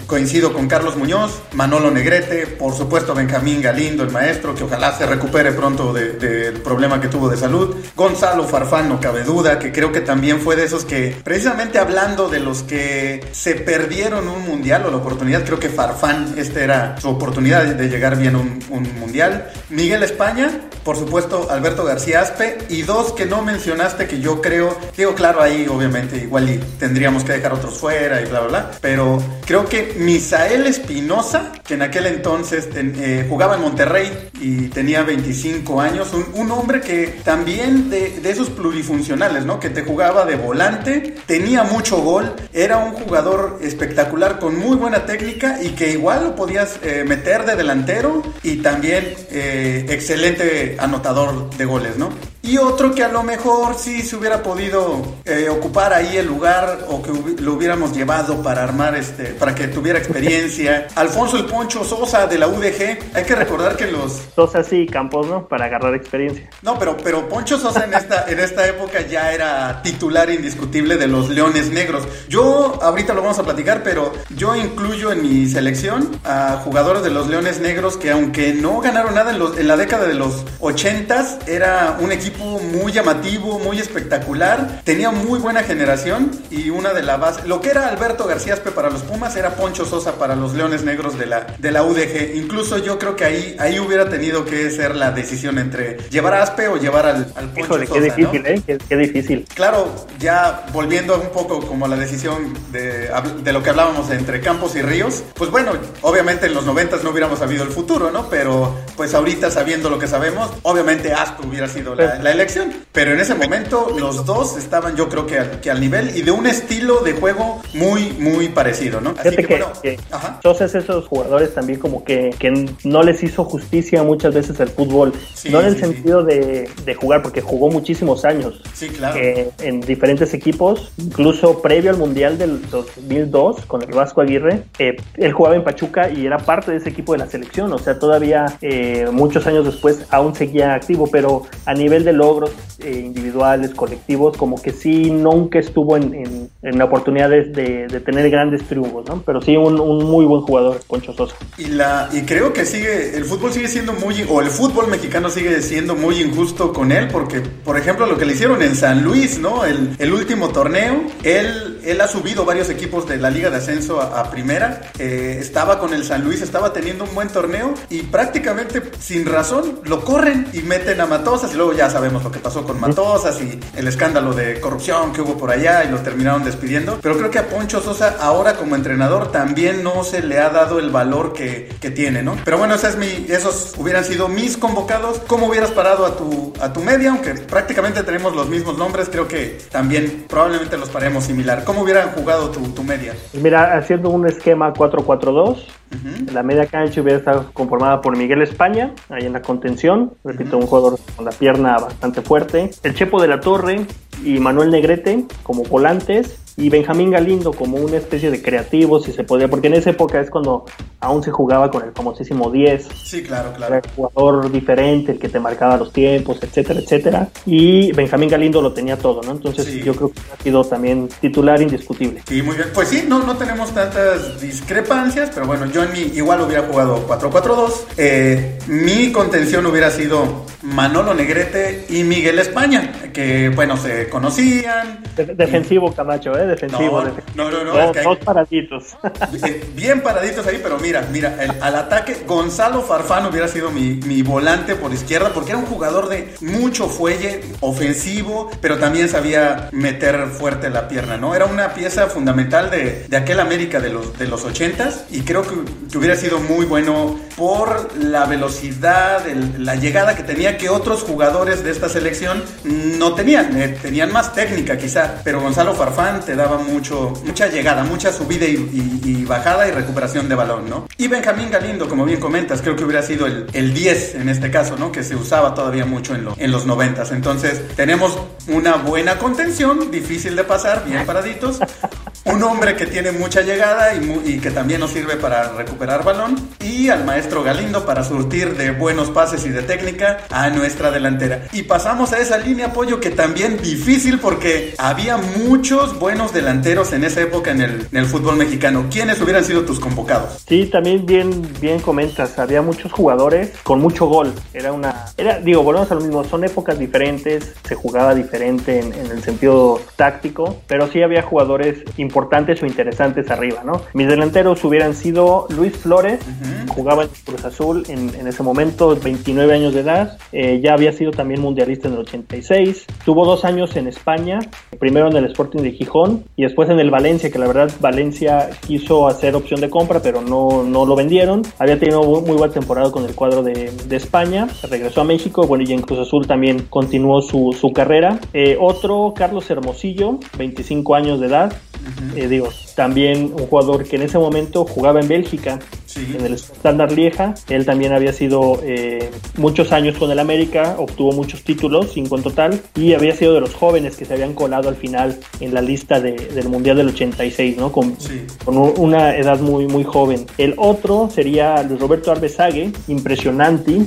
coincido con Carlos Muñoz, Manolo Negrete, por supuesto Benjamín Galindo, el maestro, que ojalá se recupere pronto de- del problema que tuvo de salud. Gonzalo Farfán, no cabe duda, que creo que también fue de esos que, precisamente hablando de los que se perdieron un mundial o la oportunidad, creo que Farfán, esta era su oportunidad de llegar bien a un, un mundial. Miguel España, por supuesto Alberto García Aspe, y dos que no mencionaste que yo creo, digo claro ahí obviamente igual y tendríamos que dejar otros fuera y bla bla bla, pero creo que Misael Espinosa, que en aquel entonces eh, jugaba en Monterrey y tenía 25 años, un, un hombre que también de, de esos plurifuncionales, ¿no? Que te jugaba de volante, tenía mucho gol, era un jugador espectacular con muy buena técnica y que igual lo podías eh, meter de delantero y también eh, excelente anotador de goles, ¿no? Y otro que a lo mejor sí se hubiera podido eh, ocupar ahí el lugar o que lo hubiéramos llevado para armar este, para que tuviera experiencia. Alfonso el Poncho Sosa de la UDG. Hay que recordar que los Sosa sí, Campos, ¿no? Para agarrar experiencia. no, pero, pero Poncho Sosa en esta, en esta época ya era titular indiscutible de los Leones Negros. Yo, ahorita lo vamos a platicar, pero yo incluyo en mi selección a jugadores de los Leones Negros que aunque no ganaron nada en, los- en la década de los 80 era un equipo muy llamativo, muy espectacular, tenía muy buena generación y una de las bases, lo que era Alberto García Aspe para los Pumas era Poncho Sosa para los Leones Negros de la, de la UDG. Incluso yo creo que ahí, ahí hubiera tenido que ser la decisión entre llevar a Aspe o llevar al, al Poncho Híjole, Sosa. qué difícil, ¿no? ¿eh? Qué, qué difícil. Claro, ya volviendo un poco como a la decisión de, de lo que hablábamos entre Campos y Ríos, pues bueno, obviamente en los noventas no hubiéramos sabido el futuro, ¿no? Pero pues ahorita sabiendo lo que sabemos, obviamente Aspe hubiera sido la, la elección. Pero en ese momento los dos estaban yo creo que que al nivel y de un estilo de juego muy, muy parecido, ¿no? Así que, que, bueno, que ajá. Sosa es esos jugadores también como que, que no les hizo justicia muchas veces el fútbol. Sí, no en el sí, sentido de, de jugar, porque jugó muchísimos años Sí, claro. eh, en diferentes equipos, incluso previo al Mundial del 2002 con el Vasco Aguirre, eh, él jugaba en Pachuca y era parte de ese equipo de la selección, o sea, todavía eh, muchos años después aún seguía activo, pero a nivel de logros eh, individuales, colectivos, como que sí nunca estuvo en, en, en la oportunidad de, tener grandes triunfos, ¿no? Pero sí un, muy buen jugador, Poncho Sosa. Y, la, y creo que sigue, el fútbol sigue siendo muy, o el fútbol mexicano sigue siendo muy injusto con él, porque, por ejemplo, lo que le hicieron en San Luis, ¿no? El, el último torneo, él, él ha subido varios equipos de la Liga de Ascenso a, a primera, eh, estaba con el San Luis, estaba teniendo un buen torneo, y prácticamente sin razón lo corren y meten a Matosas, y luego ya sabemos lo que pasó con Matosas y el escándalo de corrupción que hubo por allá, y lo terminaron despidiendo. Pero creo que a Poncho Sosa, ahora como entrenador, también no se le ha dado el valor que, que tiene, ¿no? Pero bueno, esa es mi, esos hubieran sido mis convocados. ¿Cómo hubieras parado a tu, a tu media? Aunque prácticamente tenemos los mismos nombres, creo que también probablemente los paremos similar. ¿Cómo hubieran jugado tu, tu media? Mira, haciendo un esquema 4-4-2, Ujú. la media cancha hubiera estado conformada por Miguel España, ahí en la contención, repito, un jugador con la pierna bastante fuerte, el Chepo de la Torre y Manuel Negrete como volantes, y Benjamín Galindo como una especie de creativo, si se podía, porque en esa época es cuando aún se jugaba con el famosísimo 10, Sí, claro, era claro. el jugador diferente, el que te marcaba los tiempos, etcétera, etcétera, y Benjamín Galindo lo tenía todo, ¿no? Entonces Sí. yo creo que ha sido también titular indiscutible. Sí, muy bien. Pues sí, no, no tenemos tantas discrepancias, pero bueno, yo en mi igual hubiera jugado 4-4-2. Eh, mi contención hubiera sido Manolo Negrete y Miguel España, que bueno, se conocían. De- defensivo Camacho, ¿eh? Defensivo. No, defensivo. no, no, no, Dos, es que hay- dos paraditos. Bien paraditos ahí, pero mira, mira, el- al ataque Gonzalo Farfán hubiera sido mi, mi volante por izquierda porque era un jugador de mucho fuelle, ofensivo, pero también sabía meter fuerte la pierna, ¿no? Era una pieza fundamental de, de aquel América de los, de los 80s y creo que, que hubiera sido muy bueno por la velocidad, el- la llegada que tenía que otros jugadores de esta selección no tenían, eh, tenían más técnica quizá, pero Gonzalo Farfán te daba mucho, mucha llegada, mucha subida y, y- y bajada y recuperación de balón, ¿no? Y Benjamín Galindo, como bien comentas, creo que hubiera sido el, el 10 en este caso, ¿no? Que se usaba todavía mucho en, lo- en los 90. Entonces, tenemos una buena contención, difícil de pasar, bien paraditos. Un hombre que tiene mucha llegada y, que también nos sirve para recuperar balón. Y al maestro Galindo para surtir de buenos pases y de técnica a nuestra delantera. Y pasamos a esa línea apoyo que también difícil porque había muchos buenos delanteros en esa época en el, en el fútbol mexicano. ¿Quiénes hubieran sido tus convocados? Sí, también bien, bien comentas. Había muchos jugadores con mucho gol. Era una. Era, digo, volvemos a lo mismo. Son épocas diferentes. Se jugaba diferente en, en el sentido táctico. Pero sí había jugadores importantes o interesantes arriba, ¿no? Mis delanteros hubieran sido Luis Flores. Jugaba en Cruz Azul en, en ese momento, 29 años de edad. Eh, ya había sido también mundialista en el 86. Tuvo dos años en España. Primero en el Sporting de Gijón y después en el Valencia, que la verdad Valencia quiso hacer opción de compra, pero no, no lo vendieron. Había tenido muy, muy buena temporada con el cuadro de, de España. Regresó a México, bueno, y en Cruz Azul también continuó su, su carrera. Eh, otro, Carlos Hermosillo, 25 años de edad. Eh, digo, también un jugador que en ese momento jugaba en Bélgica, Sí. en el Standard Lieja. Él también había sido eh, muchos años con el América, obtuvo muchos títulos, cinco en total, y había sido de los jóvenes que se habían colado al final en la lista de- del Mundial del 86, ¿no? Con, Sí. con un- una edad muy, muy joven. El otro sería Luis Roberto Arbezague, impresionante.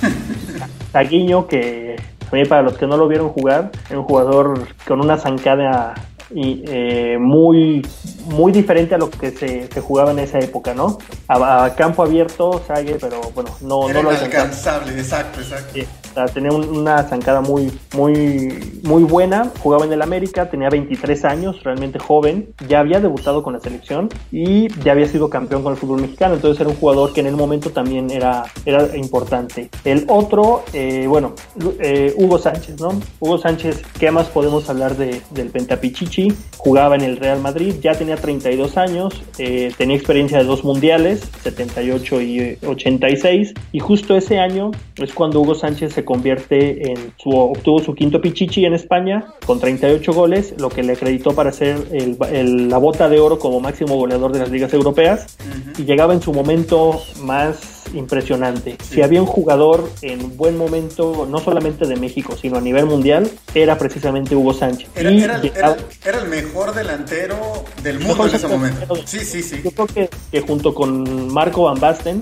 Saguiño, que también para los que no lo vieron jugar, era un jugador con una zancada y, eh, muy, muy diferente a lo que se, se jugaba en esa época, ¿no? A, a campo abierto, Sague, pero bueno, no, Era no lo inalcanzable, exacto, exacto. Sí, sea, tenía un- una zancada muy, muy, muy buena. Jugaba en el América, tenía 23 años, realmente joven. Ya había debutado con la selección y ya había sido campeón con el fútbol mexicano. Entonces era un jugador que en el momento también era, era importante. El otro, eh, bueno, eh, Hugo Sánchez, ¿no? Hugo Sánchez, ¿qué más podemos hablar de, del Pentapichichi? Jugaba en el Real Madrid, ya tenía 32 años, eh, tenía experiencia de dos mundiales, 78 y eh, 86, y justo ese año es cuando Hugo Sánchez se convierte en su, obtuvo su quinto Pichichi en España con 38 goles, lo que le acreditó para ser el- el- la bota de oro como máximo goleador de las ligas europeas, y llegaba en su momento más impresionante. Si había un jugador en buen momento, no solamente de México, sino a nivel mundial, era precisamente Hugo Sánchez. Era, Y era el- llegaba- era- era el mejor delantero del mundo en ese momento. Sí, sí, sí. Yo creo que, que junto con Marco Van Basten,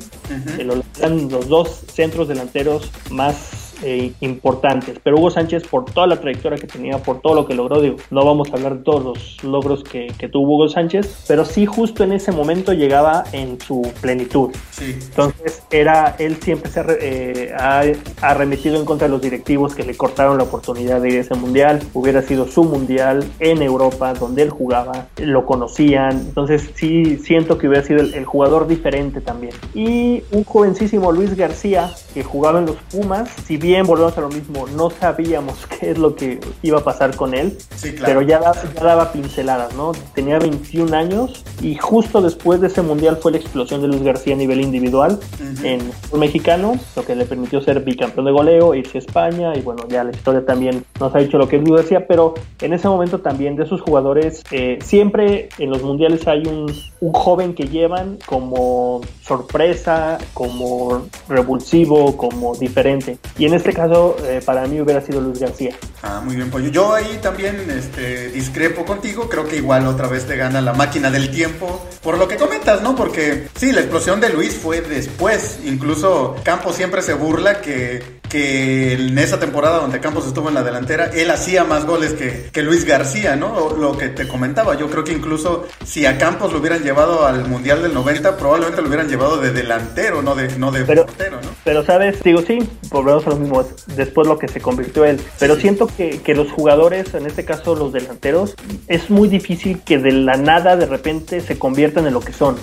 lo- eran los dos centros delanteros más eh, importantes. Pero Hugo Sánchez, por toda la trayectoria que tenía, por todo lo que logró, digo, no vamos a hablar de todos los logros que, que tuvo Hugo Sánchez, pero sí justo en ese momento llegaba en su plenitud. Sí. Entonces, era, él siempre se eh, ha, ha arremetido en contra de los directivos que le cortaron la oportunidad de ir a ese mundial. Hubiera sido su mundial en Europa, donde él jugaba, lo conocían. Entonces, sí siento que hubiera sido el, el jugador diferente también. Y un jovencísimo Luis García, que jugaba en los Pumas. Si bien volvemos a lo mismo, no sabíamos qué es lo que iba a pasar con él. Sí, claro. Pero ya, da- ya daba pinceladas, ¿no? Tenía 21 años y justo después de ese mundial fue la explosión de Luis García a nivel individual en el fútbol mexicano, lo que le permitió ser bicampeón de goleo, irse a España y bueno, ya la historia también nos ha dicho lo que es Luis García, pero en ese momento también de esos jugadores, eh, siempre en los mundiales hay un, un joven que llevan como sorpresa, como revulsivo, como diferente. Y en este caso, eh, para mí hubiera sido Luis García. Ah, muy bien, Pollo. Yo ahí también este, discrepo contigo. Creo que igual otra vez te gana la máquina del tiempo. Por lo que comentas, ¿no? Porque sí, la explosión de Luis fue después. Incluso Campos siempre se burla que, que en esa temporada donde Campos estuvo en la delantera, él hacía más goles que, que Luis García, ¿no? Lo que te comentaba. Yo creo que incluso si a Campos lo hubieran llevado al Mundial del 90, probablemente lo hubieran llevado de delantero, no de, no de Pero- portero, ¿no? Pero, ¿sabes? Digo, sí, volvemos a lo mismo, es después lo que se convirtió él. Pero siento que, que los jugadores, en este caso los delanteros, es muy difícil que de la nada de repente se conviertan en lo que son.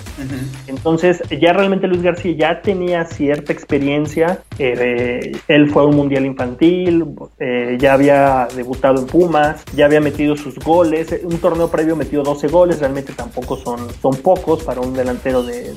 Entonces, ya realmente Luis García ya tenía cierta experiencia. eh, él fue a un mundial infantil, eh, ya había debutado en Pumas, ya había metido sus goles. Un torneo previo metió 12 goles, realmente tampoco son, son pocos para un delantero de,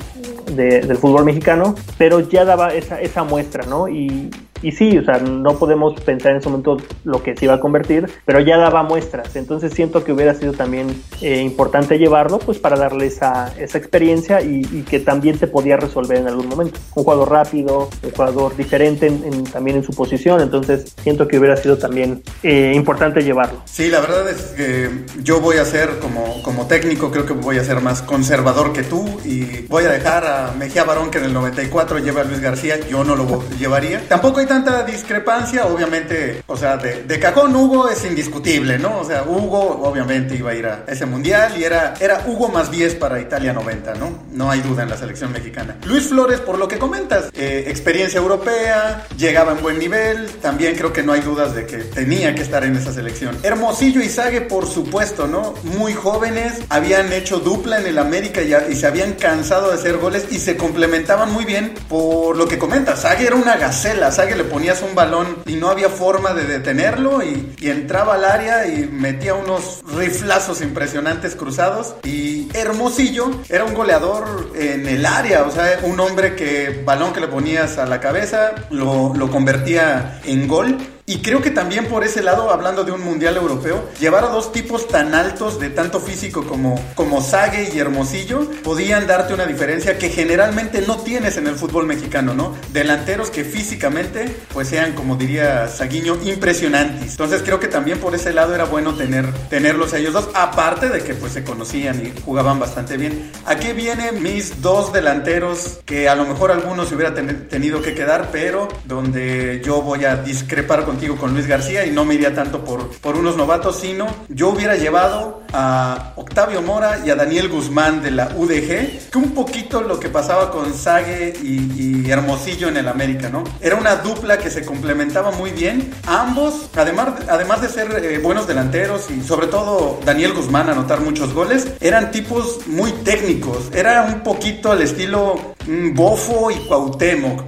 de- del fútbol mexicano, pero ya daba esa, esa muestra, ¿no? Y, y sí, o sea, no podemos pensar en ese momento lo que se iba a convertir, pero ya daba muestras. Entonces siento que hubiera sido también eh, importante llevarlo, pues para darle esa, esa experiencia y, y que también te podía resolver en algún momento. Un jugador rápido, un jugador diferente en- en- también en su posición. Entonces siento que hubiera sido también eh, importante llevarlo. Sí, la verdad es que yo voy a ser como, como técnico, creo que voy a ser más conservador que tú y voy a dejar a Mejía Barón que en el 94 lleva a Luis García, yo no lo llevaría. Tampoco hay tanta discrepancia, obviamente, o sea, de, de cajón Hugo es indiscutible, ¿no? O sea, Hugo obviamente iba a ir a ese mundial y era, era Hugo más 10 para Italia 90, ¿no? No hay duda en la selección mexicana. Luis Flores, por lo que comentas, eh, experiencia europea, llegaba en buen nivel, también creo que no hay dudas de que tenía que estar en esa selección. Hermosillo y Sague, por supuesto, ¿no? Muy jóvenes, habían hecho dupla en el América y, se habían cansado de hacer goles y se complementaban muy bien por lo que comentas. Sague era una gacela, Sague le ponías un balón y no había forma de detenerlo y, entraba al área y metía unos riflazos impresionantes cruzados y Hermosillo era un goleador en el área, o sea, un hombre que balón que le ponías a la cabeza lo, lo convertía en gol. Y creo que también por ese lado, hablando de un mundial europeo, llevar a dos tipos tan altos de tanto físico como, como Sague y Hermosillo podían darte una diferencia que generalmente no tienes en el fútbol mexicano, ¿no? Delanteros que físicamente pues sean, como diría Saguiño, impresionantes. Entonces creo que también por ese lado era bueno tener, tenerlos a ellos dos, aparte de que pues se conocían y jugaban bastante bien. Aquí vienen mis dos delanteros que a lo mejor algunos se hubiera ten- tenido que quedar, pero donde yo voy a discrepar con Luis García y no me iría tanto por, por unos novatos, sino yo hubiera llevado a Octavio Mora y a Daniel Guzmán de la UDG, que un poquito lo que pasaba con Sague y, Hermosillo en el América, ¿no? Era una dupla que se complementaba muy bien. Ambos, además, además de ser eh, buenos delanteros y sobre todo Daniel Guzmán anotar muchos goles, eran tipos muy técnicos. Era un poquito al estilo mm, Bofo y Cuauhtémoc,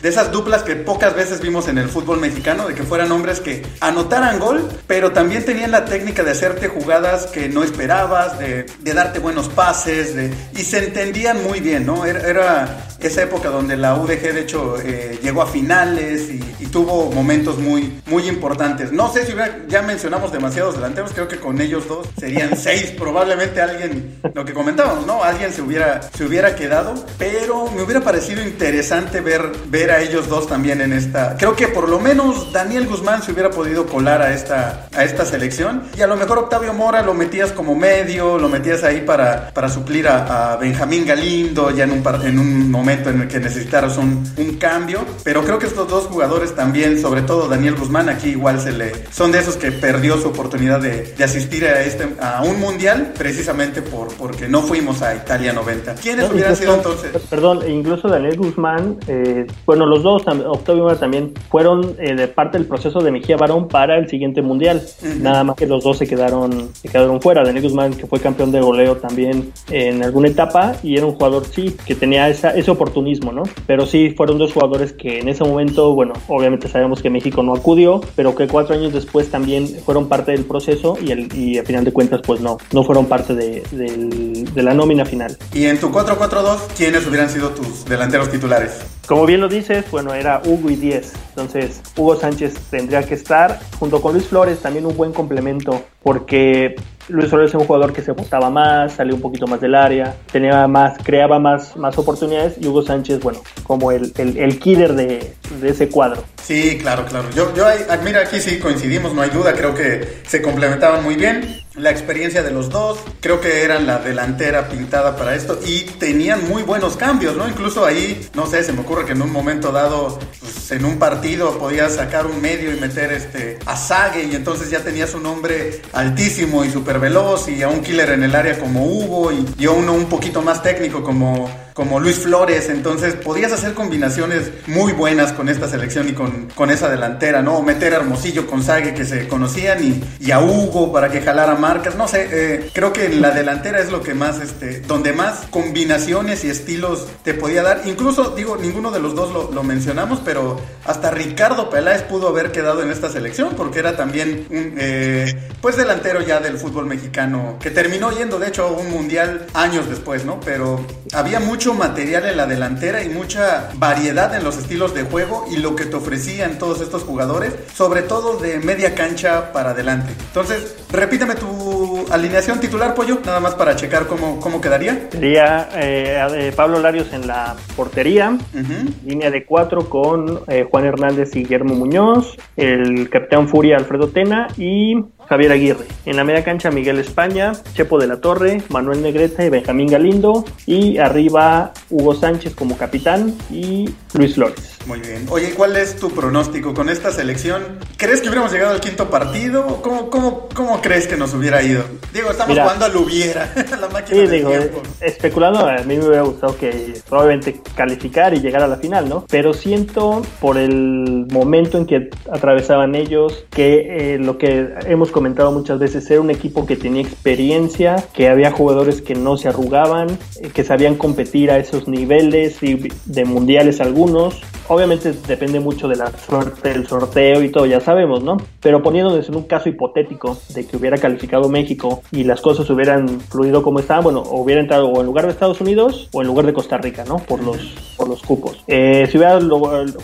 de esas duplas que pocas veces vimos en el fútbol mexicano, de que fueran hombres que anotaran gol, pero también tenían la técnica de hacerte jugadas que no esperabas, de, de darte buenos pases, de, y se entendían muy bien, ¿no? Era, era esa época donde la UDG de hecho eh, llegó a finales y, y, tuvo momentos muy, muy importantes. No sé si hubiera, ya mencionamos demasiados delanteros, creo que con ellos dos serían seis, probablemente alguien, lo que comentábamos, ¿no? Alguien se hubiera, se hubiera quedado, pero me hubiera parecido interesante ver, ver a ellos dos también en esta. Creo que por lo menos Daniel Guzmán se hubiera podido colar a esta, a esta selección y a lo mejor Octavio Mora lo metías como medio, lo metías ahí para, para suplir a, a Benjamín Galindo ya en un, en un momento en el que necesitaras un, un, cambio. Pero creo que estos dos jugadores también, sobre todo Daniel Guzmán, aquí igual se le. son de esos que perdió su oportunidad de, de asistir a, este, a un mundial precisamente por, porque no fuimos a Italia 90. ¿Quiénes no, hubieran sido entonces? Perdón, incluso Daniel Guzmán, eh, bueno, los dos, Octavio Mora también, fueron eh, de parte del proceso de Mejía Barón para el siguiente mundial. Uh -huh. Nada más que los dos se quedaron, se quedaron fuera. Daniel Guzmán, que fue campeón de goleo también en alguna etapa, y era un jugador, sí, que tenía esa, esa oportunismo, ¿no? Pero sí fueron dos jugadores que en ese momento, bueno, obviamente sabemos que México no acudió, pero que cuatro años después también fueron parte del proceso y, el, y a final de cuentas, pues no, no fueron parte de, de, de la nómina final. Y en tu 4-4-2, ¿quiénes hubieran sido tus delanteros titulares? Como bien lo dices, bueno, era Hugo y 10. Entonces, Hugo Sánchez tendría que estar junto con Luis Flores, también un buen complemento, porque Luis Flores es un jugador que se botaba más, salía un poquito más del área, tenía más, creaba más, más oportunidades y Hugo Sánchez, bueno, como el, el, killer de, de, ese cuadro. Sí, claro, claro. Yo, yo, mira, aquí sí coincidimos, no hay duda, creo que se complementaban muy bien la experiencia de los dos, creo que eran la delantera pintada para esto y tenían muy buenos cambios, ¿no? Incluso ahí, no sé, se me ocurre que en un momento dado, pues, en un partido podías sacar un medio y meter este a Sague y entonces ya tenías un hombre altísimo y súper veloz y a un killer en el área como Hugo y, y a uno un poquito más técnico como como Luis Flores, entonces podías hacer combinaciones muy buenas con esta selección y con, con esa delantera, ¿no? O meter a Hermosillo con Sague que se conocían y, y, a Hugo para que jalara marcas, no sé, eh, creo que la delantera es lo que más, este, donde más combinaciones y estilos te podía dar, incluso, digo, ninguno de los dos lo, lo mencionamos, pero hasta Ricardo Peláez pudo haber quedado en esta selección porque era también un, eh, pues delantero ya del fútbol mexicano, que terminó yendo de hecho a un mundial años después, ¿no? Pero había mucho mucho material en la delantera y mucha variedad en los estilos de juego y lo que te ofrecían todos estos jugadores, sobre todo de media cancha para adelante. Entonces, repítame tu alineación titular, Pollo, nada más para checar cómo, cómo quedaría. Sería eh, Pablo Larios en la portería, uh -huh. línea de cuatro con eh, Juan Hernández y Guillermo Muñoz, el capitán Furia Alfredo Tena y Javier Aguirre. En la media cancha Miguel España, Chepo de la Torre, Manuel Negreta y Benjamín Galindo. Y arriba Hugo Sánchez como capitán y Luis Flores. Muy bien. Oye, ¿cuál es tu pronóstico con esta selección? ¿Crees que hubiéramos llegado al quinto partido? ¿Cómo, cómo, cómo crees que nos hubiera ido? Digo, estamos Mira, jugando al hubiera, la máquina sí, digo, tiempo. Especulando, a mí me hubiera gustado que probablemente calificar y llegar a la final, ¿no? Pero siento por el momento en que atravesaban ellos que eh, lo que hemos comentado muchas veces, era un equipo que tenía experiencia, que había jugadores que no se arrugaban, eh, que sabían competir a esos niveles y de mundiales algunos. Obviamente depende mucho de la suerte del sorteo y todo, ya sabemos, ¿no? Pero poniéndonos en un caso hipotético de que hubiera calificado México y las cosas hubieran fluido como estaban, bueno, hubiera entrado o en lugar de Estados Unidos o en lugar de Costa Rica, ¿no? Por los, por los cupos. Eh, si hubiera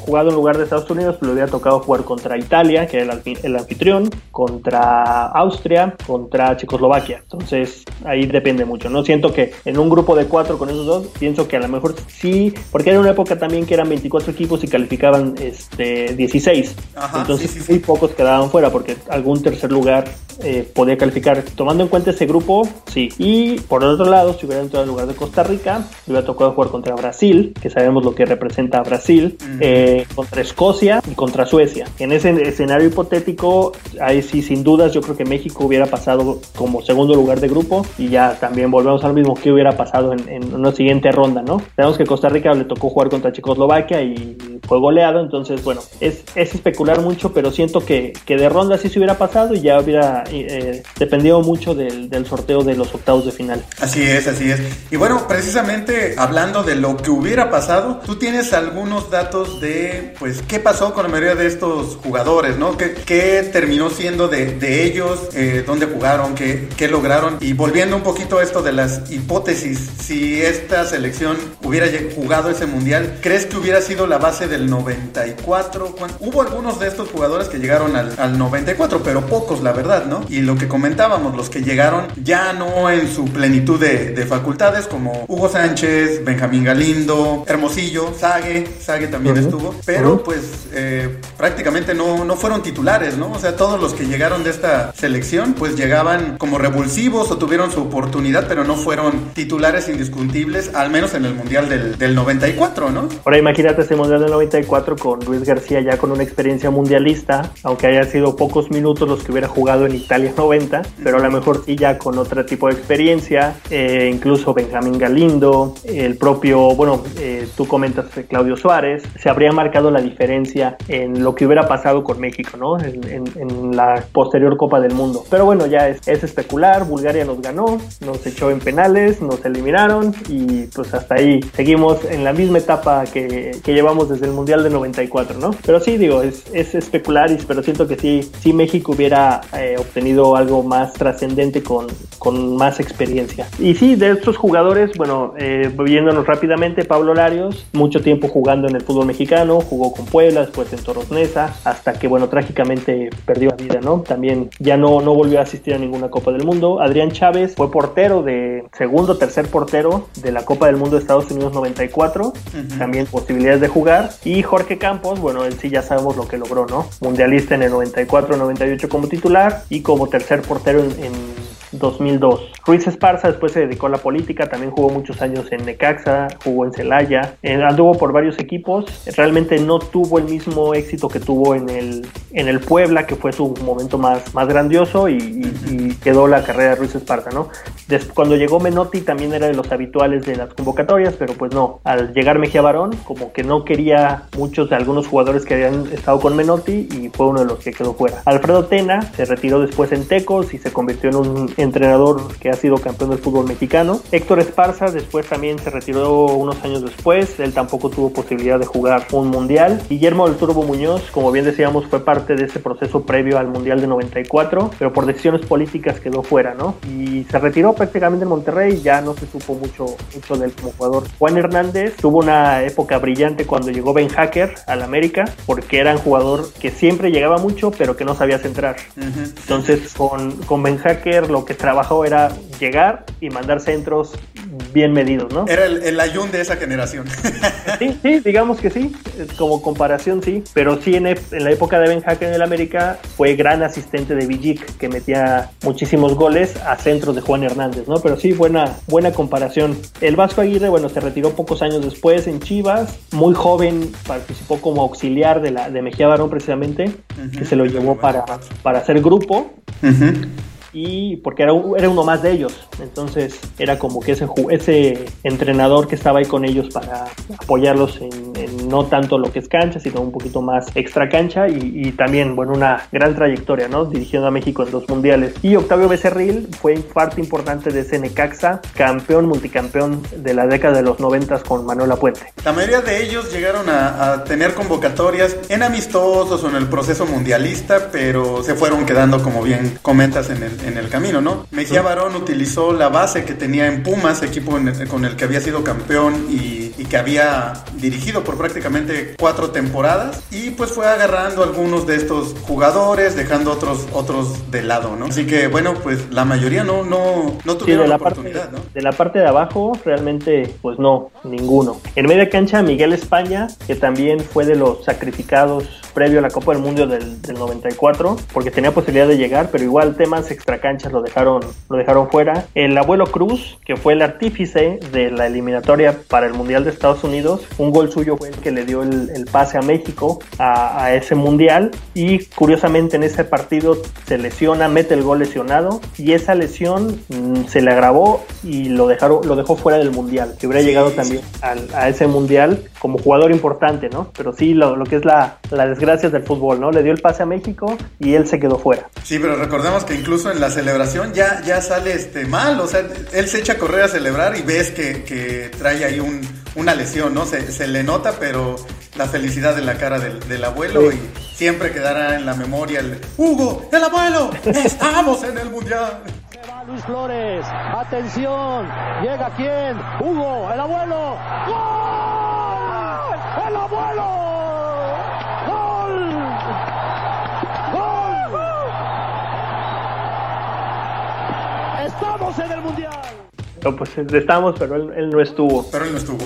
jugado en lugar de Estados Unidos, le hubiera tocado jugar contra Italia, que era el, el anfitrión, contra Austria contra Checoslovaquia. Entonces ahí depende mucho. No siento que en un grupo de cuatro con esos dos, pienso que a lo mejor sí, porque era una época también que eran 24 equipos y calificaban este 16. Ajá, Entonces sí, muy pocos quedaban fuera porque algún tercer lugar eh, podía calificar. Tomando en cuenta ese grupo, sí. Y por el otro lado, si hubiera entrado en lugar de Costa Rica, le hubiera tocado jugar contra Brasil, que sabemos lo que representa Brasil, eh, contra Escocia y contra Suecia. En ese escenario hipotético, ahí sí, sin dudas, yo creo que México hubiera pasado como segundo lugar de grupo y ya también volvemos al mismo que hubiera pasado en, en una siguiente ronda, ¿no? Sabemos que Costa Rica le tocó jugar contra Checoslovaquia y fue goleado, entonces, bueno, es, es especular mucho, pero siento que, que de ronda sí se hubiera pasado y ya hubiera eh, dependido mucho del, del sorteo de los octavos de final. Así es, así es. Y bueno, precisamente hablando de lo que hubiera pasado, tú tienes algunos datos de, pues, qué pasó con la mayoría de estos jugadores, ¿no? ¿Qué, qué terminó siendo de, de ellos? Eh, ¿Dónde jugaron? ¿Qué, ¿Qué lograron? Y volviendo un poquito a esto de las hipótesis, si esta selección hubiera jugado ese mundial, ¿crees que hubiera sido la base del 94? ¿Cuán- Hubo algunos de estos jugadores que llegaron al, al 94, pero pocos, la verdad, ¿no? Y lo que comentábamos, los que llegaron ya no en su plenitud de, de facultades, como Hugo Sánchez, Benjamín Galindo, Hermosillo, Sague, Sague también estuvo, pero pues eh, prácticamente no, no fueron titulares, ¿no? O sea, todos los que llegaron de esta selección, pues llegaban como revulsivos o tuvieron su oportunidad, pero no fueron titulares indiscutibles, al menos en el Mundial del, del 94, ¿no? Ahora imagínate ese Mundial del 94 con Luis García ya con una experiencia mundialista, aunque haya sido pocos minutos los que hubiera jugado en Italia 90, pero a lo mejor sí ya con otro tipo de experiencia, eh, incluso Benjamín Galindo, el propio, bueno, eh, tú comentas eh, Claudio Suárez, se habría marcado la diferencia en lo que hubiera pasado con México, ¿no? En, en- en la posterior Copa del Mundo. Pero bueno, ya es, es especular, Bulgaria nos ganó, nos echó en penales, nos eliminaron y pues hasta ahí seguimos en la misma etapa que, que llevamos desde el Mundial de 94, ¿no? Pero sí, digo, es, es especular, pero siento que sí, sí México hubiera eh, obtenido algo más trascendente con, con más experiencia. Y sí, de estos jugadores, bueno, eh, viéndonos rápidamente, Pablo Larios, mucho tiempo jugando en el fútbol mexicano, jugó con Puebla, después en Toros Neza, hasta que, bueno, trágicamente perdió la vida, ¿no? También ya no, no volvió a asistir a ninguna Copa del Mundo. Adrián Chávez fue portero de segundo, tercer portero de la Copa del Mundo de Estados Unidos 94, también posibilidades de jugar. Y Jorge Campos, bueno, él sí ya sabemos lo que logró, ¿no? Mundialista en el 94-98 como titular y como tercer portero en, en 2002. Ruiz Esparza después se dedicó a la política, también jugó muchos años en Necaxa, jugó en Celaya, eh, anduvo por varios equipos, realmente no tuvo el mismo éxito que tuvo en el, en el Puebla, que fue su momento más, más grandioso y, y- y quedó la carrera de Ruiz Esparza, ¿no? Des- cuando llegó Menotti también era de los habituales de las convocatorias, pero pues no, al llegar Mejía Barón, como que no quería muchos de algunos jugadores que habían estado con Menotti y fue uno de los que quedó fuera. Alfredo Tena se retiró después en Tecos y se convirtió en un entrenador que ha sido campeón del fútbol mexicano. Héctor Esparza después también se retiró unos años después, él tampoco tuvo posibilidad de jugar un mundial. Guillermo del Turbo Muñoz, como bien decíamos, fue parte de ese proceso previo al mundial de 94, pero por decisiones políticas quedó fuera, ¿no? Y se retiró prácticamente en Monterrey, ya no se supo mucho, mucho de él como jugador. Juan Hernández tuvo una época brillante cuando llegó Ben Hacker al América, porque era un jugador que siempre llegaba mucho, pero que no sabía centrar. Entonces, con, con Ben Hacker lo que trabajó era llegar y mandar centros bien medidos, ¿no? Era el, el ayun de esa generación. Sí, sí, digamos que sí, como comparación sí, pero sí en, en la época de Ben Hacker en el América fue gran asistente de Villic, que metía muchísimos goles a centros de Juan Hernández, ¿no? Pero sí, buena, buena comparación. El Vasco Aguirre, bueno, se retiró pocos años después en Chivas, muy joven, participó como auxiliar de, la, de Mejía Barón precisamente, que se lo llevó para, para hacer grupo y porque era, era uno más de ellos. Entonces era como que ese, ese entrenador que estaba ahí con ellos para apoyarlos en, no tanto lo que es cancha, sino un poquito más extra cancha y, también, bueno, una gran trayectoria, ¿no? Dirigiendo a México en dos mundiales. Y Octavio Becerril fue parte importante de ese Necaxa, campeón, multicampeón de la década de los noventas con Manuel Puente. La mayoría de ellos llegaron a, a tener convocatorias en amistosos o en el proceso mundialista, pero se fueron quedando, como bien comentas, en el, en el camino, ¿no? Mejía Barón utilizó la base que tenía en Pumas, equipo en el- con el que había sido campeón y, y que había dirigido por prácticamente cuatro temporadas, y pues fue agarrando algunos de estos jugadores, dejando otros, otros de lado, ¿no? Así que, bueno, pues la mayoría no, no, no Sí, tuvieron de la parte, oportunidad, ¿no? de la parte de abajo, realmente, pues no, ninguno. En media cancha, Miguel España, que también fue de los sacrificados previo a la Copa del Mundo del, del 94, porque tenía posibilidad de llegar, pero igual temas extracanchas lo dejaron, lo dejaron fuera. El abuelo Cruz, que fue el artífice de la eliminatoria para el Mundial de Estados Unidos, un gol suyo fue el que le dio el, el pase a México a, a ese Mundial y curiosamente en ese partido se lesiona, mete el gol lesionado y esa lesión mm, se le agravó y lo dejaron, lo dejó fuera del mundial, que hubiera llegado también al- a ese mundial como jugador importante, ¿no? Pero sí lo, lo que es la, la desgracia del fútbol, ¿no? Le dio el pase a México y él se quedó fuera. Sí, pero recordemos que incluso en la celebración ya, ya sale este mal, o sea, él se echa a correr a celebrar y ves que, que trae ahí un, una lesión, ¿no? Se, se le nota, pero la felicidad en la cara del, del abuelo Sí. y siempre quedará en la memoria el Hugo, el abuelo, estamos en el mundial. va Luis Flores. Atención. Llega quién? Hugo, el abuelo. ¡Gol! ¡El abuelo! 12 del Mundial. No, pues eh, estábamos, pero él, él no estuvo. Pero él no estuvo.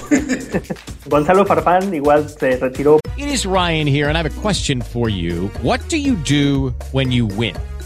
Gonzalo Farfán igual se retiró. It is Ryan here and I have a question for you. What do you do when you win?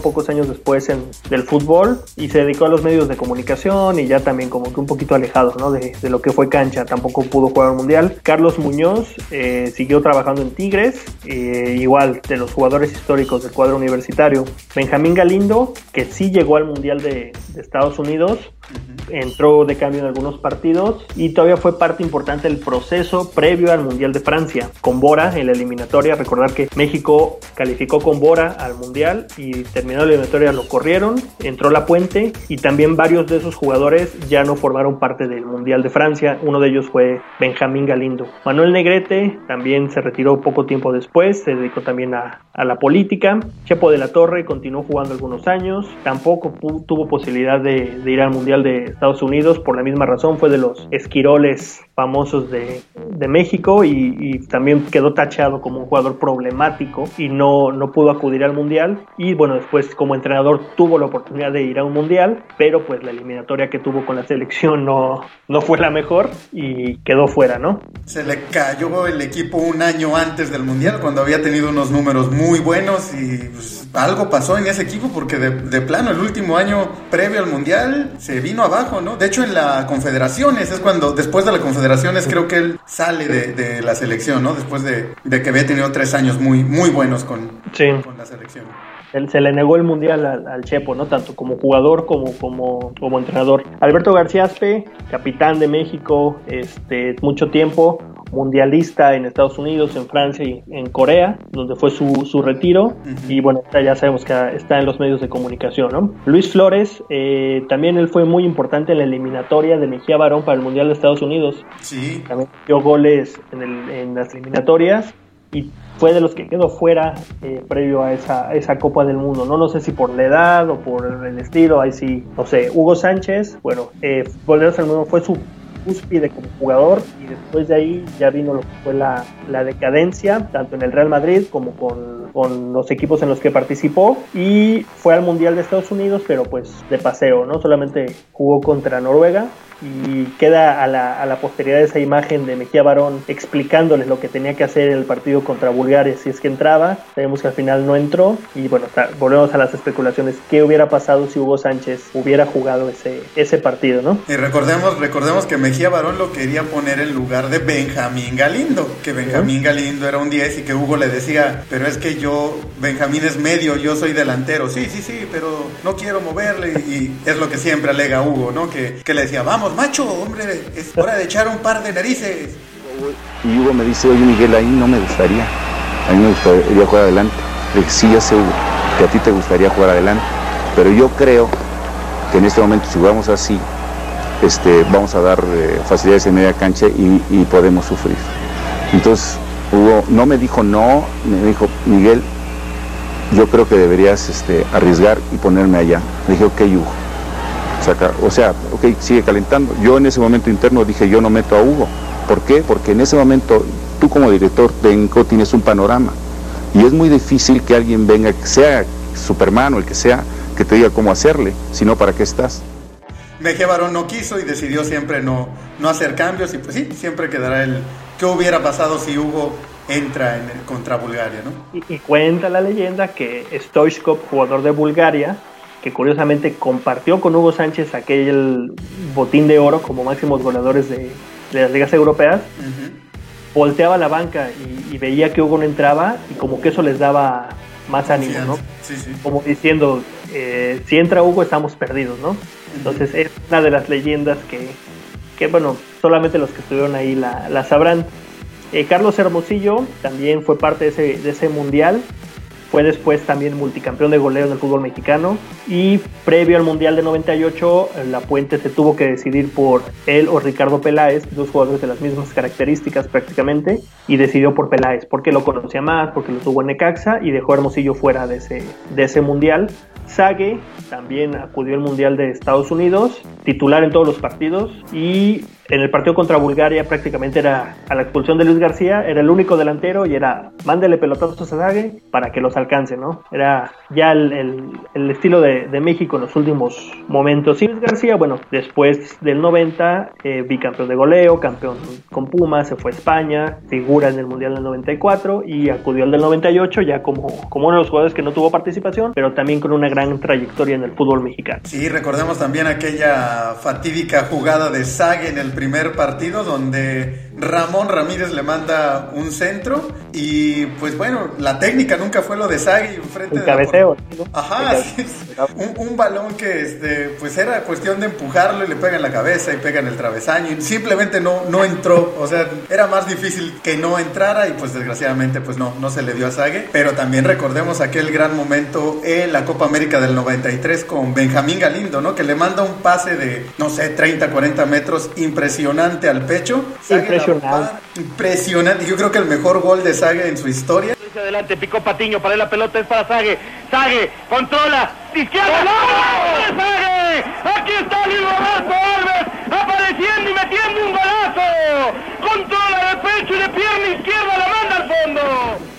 Pocos años después en, del fútbol y se dedicó a los medios de comunicación y ya también como que un poquito alejado ¿no? de, de lo que fue cancha, tampoco pudo jugar al mundial. Carlos Muñoz eh, siguió trabajando en Tigres, eh, igual de los jugadores históricos del cuadro universitario. Benjamín Galindo, que sí llegó al mundial de, de Estados Unidos, entró de cambio en algunos partidos y todavía fue parte importante del proceso previo al Mundial de Francia, con Bora en la eliminatoria. Recordar que México calificó con Bora al Mundial y terminó la eliminatoria, lo corrieron, entró la puente y también varios de esos jugadores ya no formaron parte del Mundial de Francia. Uno de ellos fue Benjamín Galindo. Manuel Negrete también se retiró poco tiempo después, se dedicó también a, a la política. Chepo de la Torre continuó jugando algunos años, tampoco tuvo posibilidad de, de ir al Mundial de Estados Unidos por la misma razón, fue de los esquiroles famosos de, de México y, y también quedó tachado como un jugador problemático y no, no pudo acudir al Mundial y bueno, después como entrenador tuvo la oportunidad de ir a un Mundial, pero pues la eliminatoria que tuvo con la selección no, no fue la mejor y quedó fuera, ¿no? Se le cayó el equipo un año antes del Mundial, cuando había tenido unos números muy buenos y pues, algo pasó en ese equipo porque de, de plano el último año previo al Mundial se vino abajo, ¿no? De hecho en la Confederaciones es cuando, después de la Creo que él sale de, de la selección, ¿no? Después de, de que había tenido tres años muy, muy buenos con, Sí. con la selección. Se le negó el mundial al, al Chepo, ¿no? Tanto como jugador como, como, como entrenador. Alberto García Aspe, capitán de México, este, mucho tiempo, mundialista en Estados Unidos, en Francia y en Corea, donde fue su, su retiro. Y bueno, ya sabemos que está en los medios de comunicación, ¿no? Luis Flores, eh, también él fue muy importante en la eliminatoria de Mejía Barón para el Mundial de Estados Unidos. Sí, También dio goles en, el- en las eliminatorias y fue de los que quedó fuera eh, previo a esa, a esa Copa del Mundo. No, no sé si por la edad o por el estilo, ahí sí, no sé. Hugo Sánchez, bueno, eh, Boleros al Mundo fue su cúspide como jugador y después de ahí ya vino lo que fue la, la decadencia, tanto en el Real Madrid como con, con los equipos en los que participó y fue al Mundial de Estados Unidos, pero pues de paseo, ¿no? Solamente jugó contra Noruega y queda a la, a la posteridad esa imagen de Mejía Barón explicándoles lo que tenía que hacer en el partido contra Bulgaria si es que entraba. Sabemos que al final no entró y bueno, volvemos a las especulaciones. ¿Qué hubiera pasado si Hugo Sánchez hubiera jugado ese, ese partido, no? Y recordemos, recordemos que Mejía Barón lo quería poner en lugar de Benjamín Galindo, que Benjamín Galindo era un 10 y que Hugo le decía, pero es que yo, Benjamín es medio, yo soy delantero. Sí, sí, sí, pero no quiero moverle y es lo que siempre alega Hugo, ¿no? Que, que le decía, vamos, macho, hombre, es hora de echar un par de narices. Y Hugo me dice, oye Miguel, ahí no me gustaría. A mí me gustaría jugar adelante. Le dije, sí, ya sé Hugo, que a ti te gustaría jugar adelante. Pero yo creo que en este momento, si jugamos así, este, vamos a dar eh, facilidades en media cancha y, podemos sufrir. Entonces, Hugo no me dijo no, me dijo, Miguel, yo creo que deberías este, arriesgar y ponerme allá. Le dije, ok, Hugo. Saca, o sea, ok, sigue calentando. Yo en ese momento interno dije, yo no meto a Hugo. ¿Por qué? Porque en ese momento tú como director técnico tienes un panorama. Y es muy difícil que alguien venga, que sea Superman o el que sea, que te diga cómo hacerle, sino para qué estás. Mejía Barón no quiso y decidió siempre no, no hacer cambios y pues sí, siempre quedará el qué hubiera pasado si Hugo entra en el, contra Bulgaria, ¿no? Y, y cuenta la leyenda que Stoichkov, jugador de Bulgaria, que curiosamente compartió con Hugo Sánchez aquel botín de oro como máximos goleadores de, de las ligas europeas, volteaba la banca y, y, veía que Hugo no entraba y como que eso les daba más ánimo, ¿no? Sí, sí. Como diciendo, eh, si entra Hugo estamos perdidos, ¿no? Entonces es una de las leyendas que, que bueno, solamente los que estuvieron ahí la, la sabrán. Eh, Carlos Hermosillo también fue parte de ese, de ese mundial. Fue después también multicampeón de goleo en el fútbol mexicano. Y previo al Mundial de 98, La Puente se tuvo que decidir por él o Ricardo Peláez, dos jugadores de las mismas características prácticamente. Y decidió por Peláez, porque lo conocía más, porque lo tuvo en Necaxa y dejó Hermosillo fuera de ese, de ese Mundial. Sague también acudió al Mundial de Estados Unidos, titular en todos los partidos y en el partido contra Bulgaria prácticamente era a la expulsión de Luis García, era el único delantero y era mándele pelotazos a Sague para que los alcance, ¿no? Era ya el, el, estilo de, México en los últimos momentos. Y Luis García, bueno, después del 90, eh, bicampeón de goleo, campeón con Pumas, se fue a España, figura en el Mundial del 94 y acudió al del 98 ya como, como uno de los jugadores que no tuvo participación, pero también con una gran trayectoria en el fútbol mexicano. Sí, recordemos también aquella fatídica jugada de Sague en el primer partido donde Ramón Ramírez le manda un centro y pues bueno, la técnica nunca fue lo de Sague frente el cabeceo. ¿no? Ajá, sí, un, un, balón que este, pues era cuestión de empujarlo y le pega en la cabeza y pega en el travesaño y simplemente no, no entró, o sea, era más difícil que no entrara y pues desgraciadamente pues no, no se le dio a Sague, pero también recordemos aquel gran momento en la Copa América del 93 con Benjamín Galindo, ¿no? Que le manda un pase de, no sé, 30, 40 metros impresionante al pecho. Impresionante. Impresionante. Yo creo que el mejor gol de Sague en su historia. Adelante, picó Patiño, para la pelota es para Sague. Sague, controla, izquierda, ¡No! ¡Sague! Aquí está Luis Roberto Alves, apareciendo y metiendo un golazo. Controla de pecho y de pierna izquierda, la manda al fondo.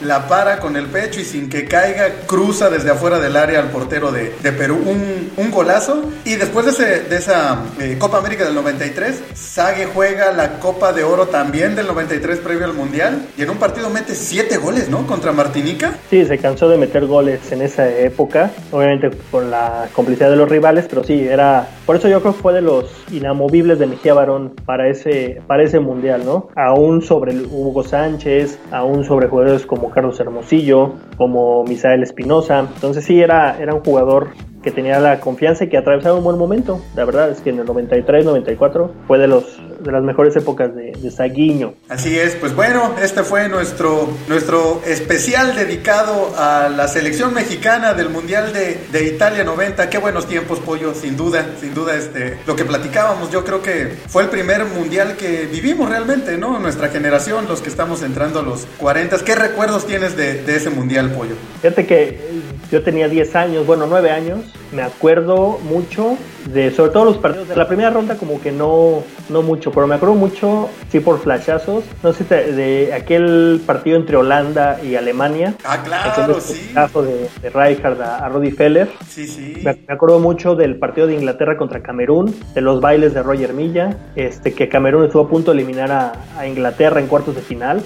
La para con el pecho y sin que caiga, cruza desde afuera del área al portero de, Perú. Un, golazo. Y después de, esa eh, Copa América del 93, Sague juega la Copa de Oro también del 93 previo al Mundial. Y en un partido mete siete goles, ¿no? Contra Martinica. Sí, se cansó de meter goles en esa época. Obviamente con la complicidad de los rivales, pero sí, era. Por eso yo creo que fue de los inamovibles de Mejía Barón para ese, para ese Mundial, ¿no? Aún sobre Hugo Sánchez, aún sobre jugadores como Carlos Hermosillo, como Misael Espinosa. Entonces sí, era, era un jugador que tenía la confianza y que atravesaba un buen momento. La verdad es que en el 93, 94 fue de los de las mejores épocas de, de Saguiño. Así es, pues bueno, este fue nuestro, nuestro especial dedicado a la selección mexicana del Mundial de, de, Italia 90. Qué buenos tiempos, Pollo, sin duda, sin duda, este, lo que platicábamos, yo creo que fue el primer Mundial que vivimos realmente, ¿no? Nuestra generación, los que estamos entrando a los 40. ¿Qué recuerdos tienes de, de ese Mundial, Pollo? Fíjate que yo tenía 10 años, bueno, 9 años, me acuerdo mucho de sobre todo los partidos de la primera ronda como que no, no mucho, pero me acuerdo mucho, sí por flashazos, no sé, de aquel partido entre Holanda y Alemania. Ah, claro, sí. caso de, de Rijkaard a, a Feller. Sí, sí. Me, me acuerdo mucho del partido de Inglaterra contra Camerún, de los bailes de Roger Milla, este que Camerún estuvo a punto de eliminar a, a Inglaterra en cuartos de final.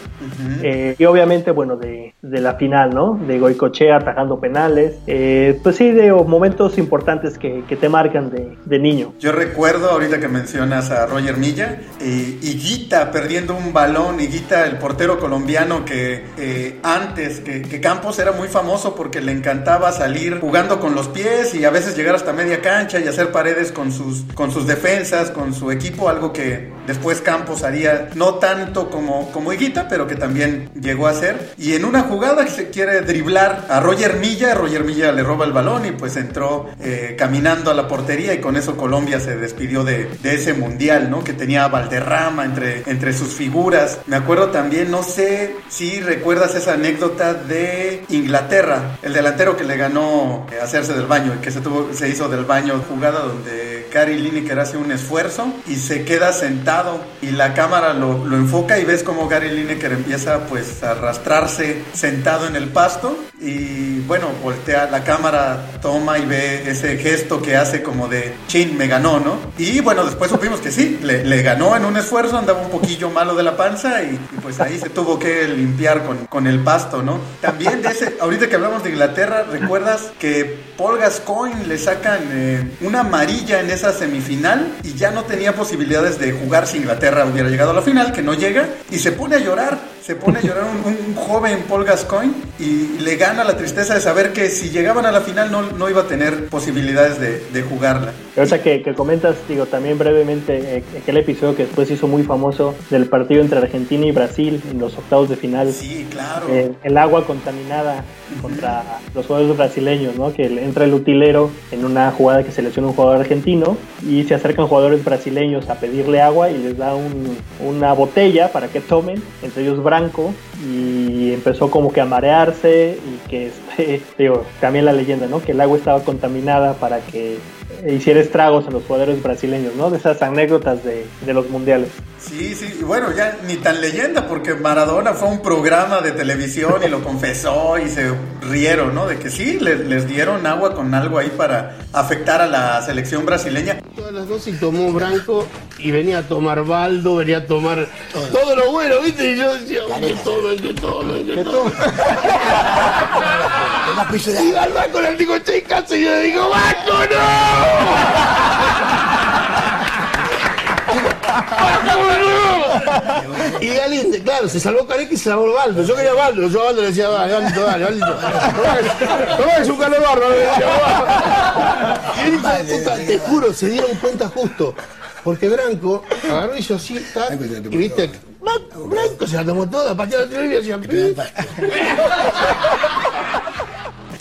Eh, y obviamente, bueno, de, de, la final, ¿no? De Goicochea atajando penales. Eh, pues sí, de momentos importantes que, que te marcan de, de, niño. Yo recuerdo ahorita que mencionas a Roger Milla, eh, Higuita perdiendo un balón, Higuita, el portero colombiano que eh, antes, que, que, Campos era muy famoso porque le encantaba salir jugando con los pies y a veces llegar hasta media cancha y hacer paredes con sus, con sus defensas, con su equipo, algo que después Campos haría no tanto como, como Higuita, pero que también llegó a hacer. Y en una jugada se quiere driblar a Roger Milla, Roger Milla le roba el balón y pues entró eh, caminando a la portería y con eso Colombia se despidió de, ese mundial, ¿no? Que tenía Valderrama entre, entre sus figuras. Me acuerdo también, no sé si recuerdas esa anécdota de Inglaterra, el delantero que le ganó eh, hacerse del baño, que se, tuvo, se hizo del baño, jugada donde Gary Lineker hace un esfuerzo y se queda sentado y la cámara lo, enfoca y ves como Gary Lineker empieza pues a arrastrarse sentado en el pasto y bueno, voltea la cámara, toma y ve ese gesto que hace como de chin, me ganó, ¿no? Y bueno, después supimos que sí, le, ganó en un esfuerzo, andaba un poquillo malo de la panza y, pues ahí se tuvo que limpiar con, con, el pasto, ¿no? También de ese, ahorita que hablamos de Inglaterra, ¿recuerdas que Paul Gascoigne le sacan eh, una amarilla en esa semifinal y ya no tenía posibilidades de jugar si Inglaterra hubiera llegado a la final, que no llega, y se pone a llorar, se pone a llorar un, un joven Paul Gascoigne y le gana la tristeza de saber que si llegaban a la final no, no iba a tener posibilidades de, de jugarla. Sea, que, que, comentas, digo, también brevemente, eh, aquel episodio que después hizo muy famoso del partido entre Argentina y Brasil en los octavos de final. Sí, claro. Eh, el agua contaminada uh -huh. contra los jugadores brasileños, ¿no? Que entra el utilero en una jugada que selecciona un jugador argentino y se acercan jugadores brasileños a pedirle agua y les da un, una botella para que tomen, entre ellos Y empezó como que a marearse y que, este, digo, también la leyenda, ¿no? Que el agua estaba contaminada para que hiciera estragos en los jugadores brasileños, ¿no? De esas anécdotas de, los mundiales. Sí, sí, y bueno, ya ni tan leyenda, porque Maradona fue un programa de televisión y lo confesó y se rieron, ¿no? De que sí, les, les dieron agua con algo ahí para afectar a la selección brasileña. Todas las dos y tomó Branco y venía a tomar Baldo, venía a tomar todo, todo lo bueno, ¿viste? Y yo decía, que tomen, que tomen, que tomen. y al banco le digo, che, caso, y yo le digo, ¡Banco, no! y Galinde, claro, se salvó Careca y se salvó Baldo. Yo quería Baldo, yo a Baldo le decía, dale, Baldo, dale. Tomá que es un calor bárbaro, le decía, puta, te juro, se dieron cuenta justo. Porque Branco agarró y hizo así, y viste, Branco se la tomó toda, pateó la y decía,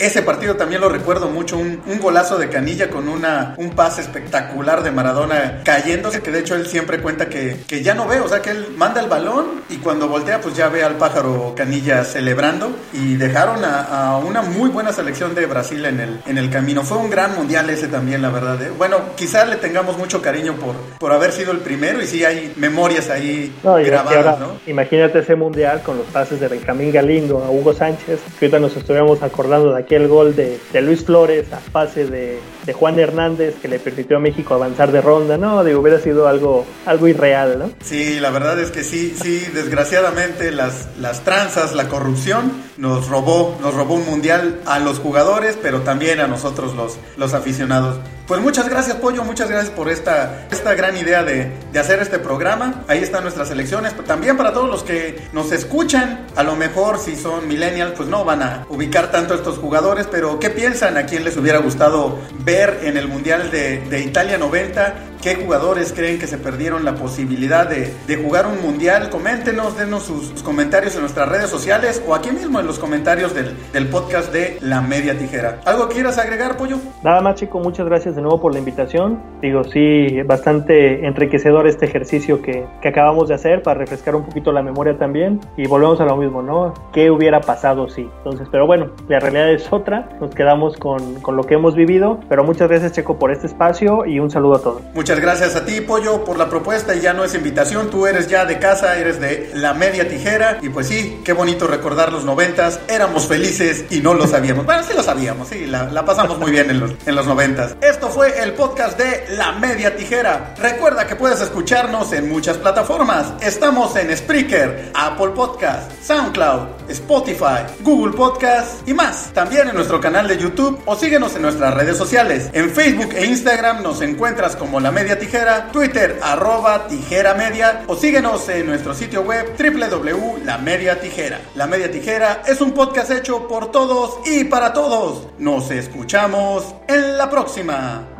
ese partido también lo recuerdo mucho, un, un, golazo de Canilla con una, un pase espectacular de Maradona cayéndose, que de hecho él siempre cuenta que, que ya no ve, o sea que él manda el balón y cuando voltea pues ya ve al pájaro Canilla celebrando y dejaron a, a una muy buena selección de Brasil en el, en el camino. Fue un gran mundial ese también, la verdad. ¿eh? Bueno, quizás le tengamos mucho cariño por, por haber sido el primero y sí hay memorias ahí no, grabadas, ahora, ¿no? Imagínate ese mundial con los pases de Benjamín Galindo a Hugo Sánchez, que ahorita nos estuviéramos acordando de aquel gol de, Luis Flores a pase de, de, Juan Hernández que le permitió a México avanzar de ronda, no, digo, hubiera sido algo, algo irreal, ¿no? Sí, la verdad es que sí, sí, desgraciadamente las, las tranzas, la corrupción nos robó, nos robó un mundial a los jugadores, pero también a nosotros los, los aficionados. Pues muchas gracias, Pollo, muchas gracias por esta, esta gran idea de, de hacer este programa. Ahí están nuestras elecciones, también para todos los que nos escuchan, a lo mejor si son millennials, pues no van a ubicar tanto estos jugadores, pero ¿qué piensan? ¿A quién les hubiera gustado ver en el Mundial de Italia 90? ¿Qué jugadores creen que se perdieron la posibilidad de, de jugar un mundial? Coméntenos, denos sus, sus comentarios en nuestras redes sociales o aquí mismo en los comentarios del, del podcast de La Media Tijera. ¿Algo quieras agregar, Pollo? Nada más, chico, muchas gracias de nuevo por la invitación. Digo, sí, bastante enriquecedor este ejercicio que, que acabamos de hacer para refrescar un poquito la memoria también. Y volvemos a lo mismo, ¿no? ¿Qué hubiera pasado si? Entonces, pero bueno, la realidad es otra. Nos quedamos con, con lo que hemos vivido. Pero muchas gracias, Checo, por este espacio y un saludo a todos. Muchas gracias a ti, Pollo, por la propuesta. Y ya no es invitación, tú eres ya de casa, eres de La Media Tijera. Y pues sí, qué bonito recordar los noventas. Éramos felices y no lo sabíamos. Bueno, sí lo sabíamos, sí, la, la pasamos muy bien en los, en los noventas. Esto fue el podcast de La Media Tijera. Recuerda que puedes escucharnos en muchas plataformas. Estamos en Spreaker, Apple Podcast, SoundCloud, Spotify, Google Podcast y más. También en nuestro canal de YouTube o síguenos en nuestras redes sociales. En Facebook e Instagram nos encuentras como La Media Tijera, Twitter arroba Tijera Media o síguenos en nuestro sitio web www.lamediatijera. La Media Tijera es un podcast hecho por todos y para todos. Nos escuchamos en la próxima.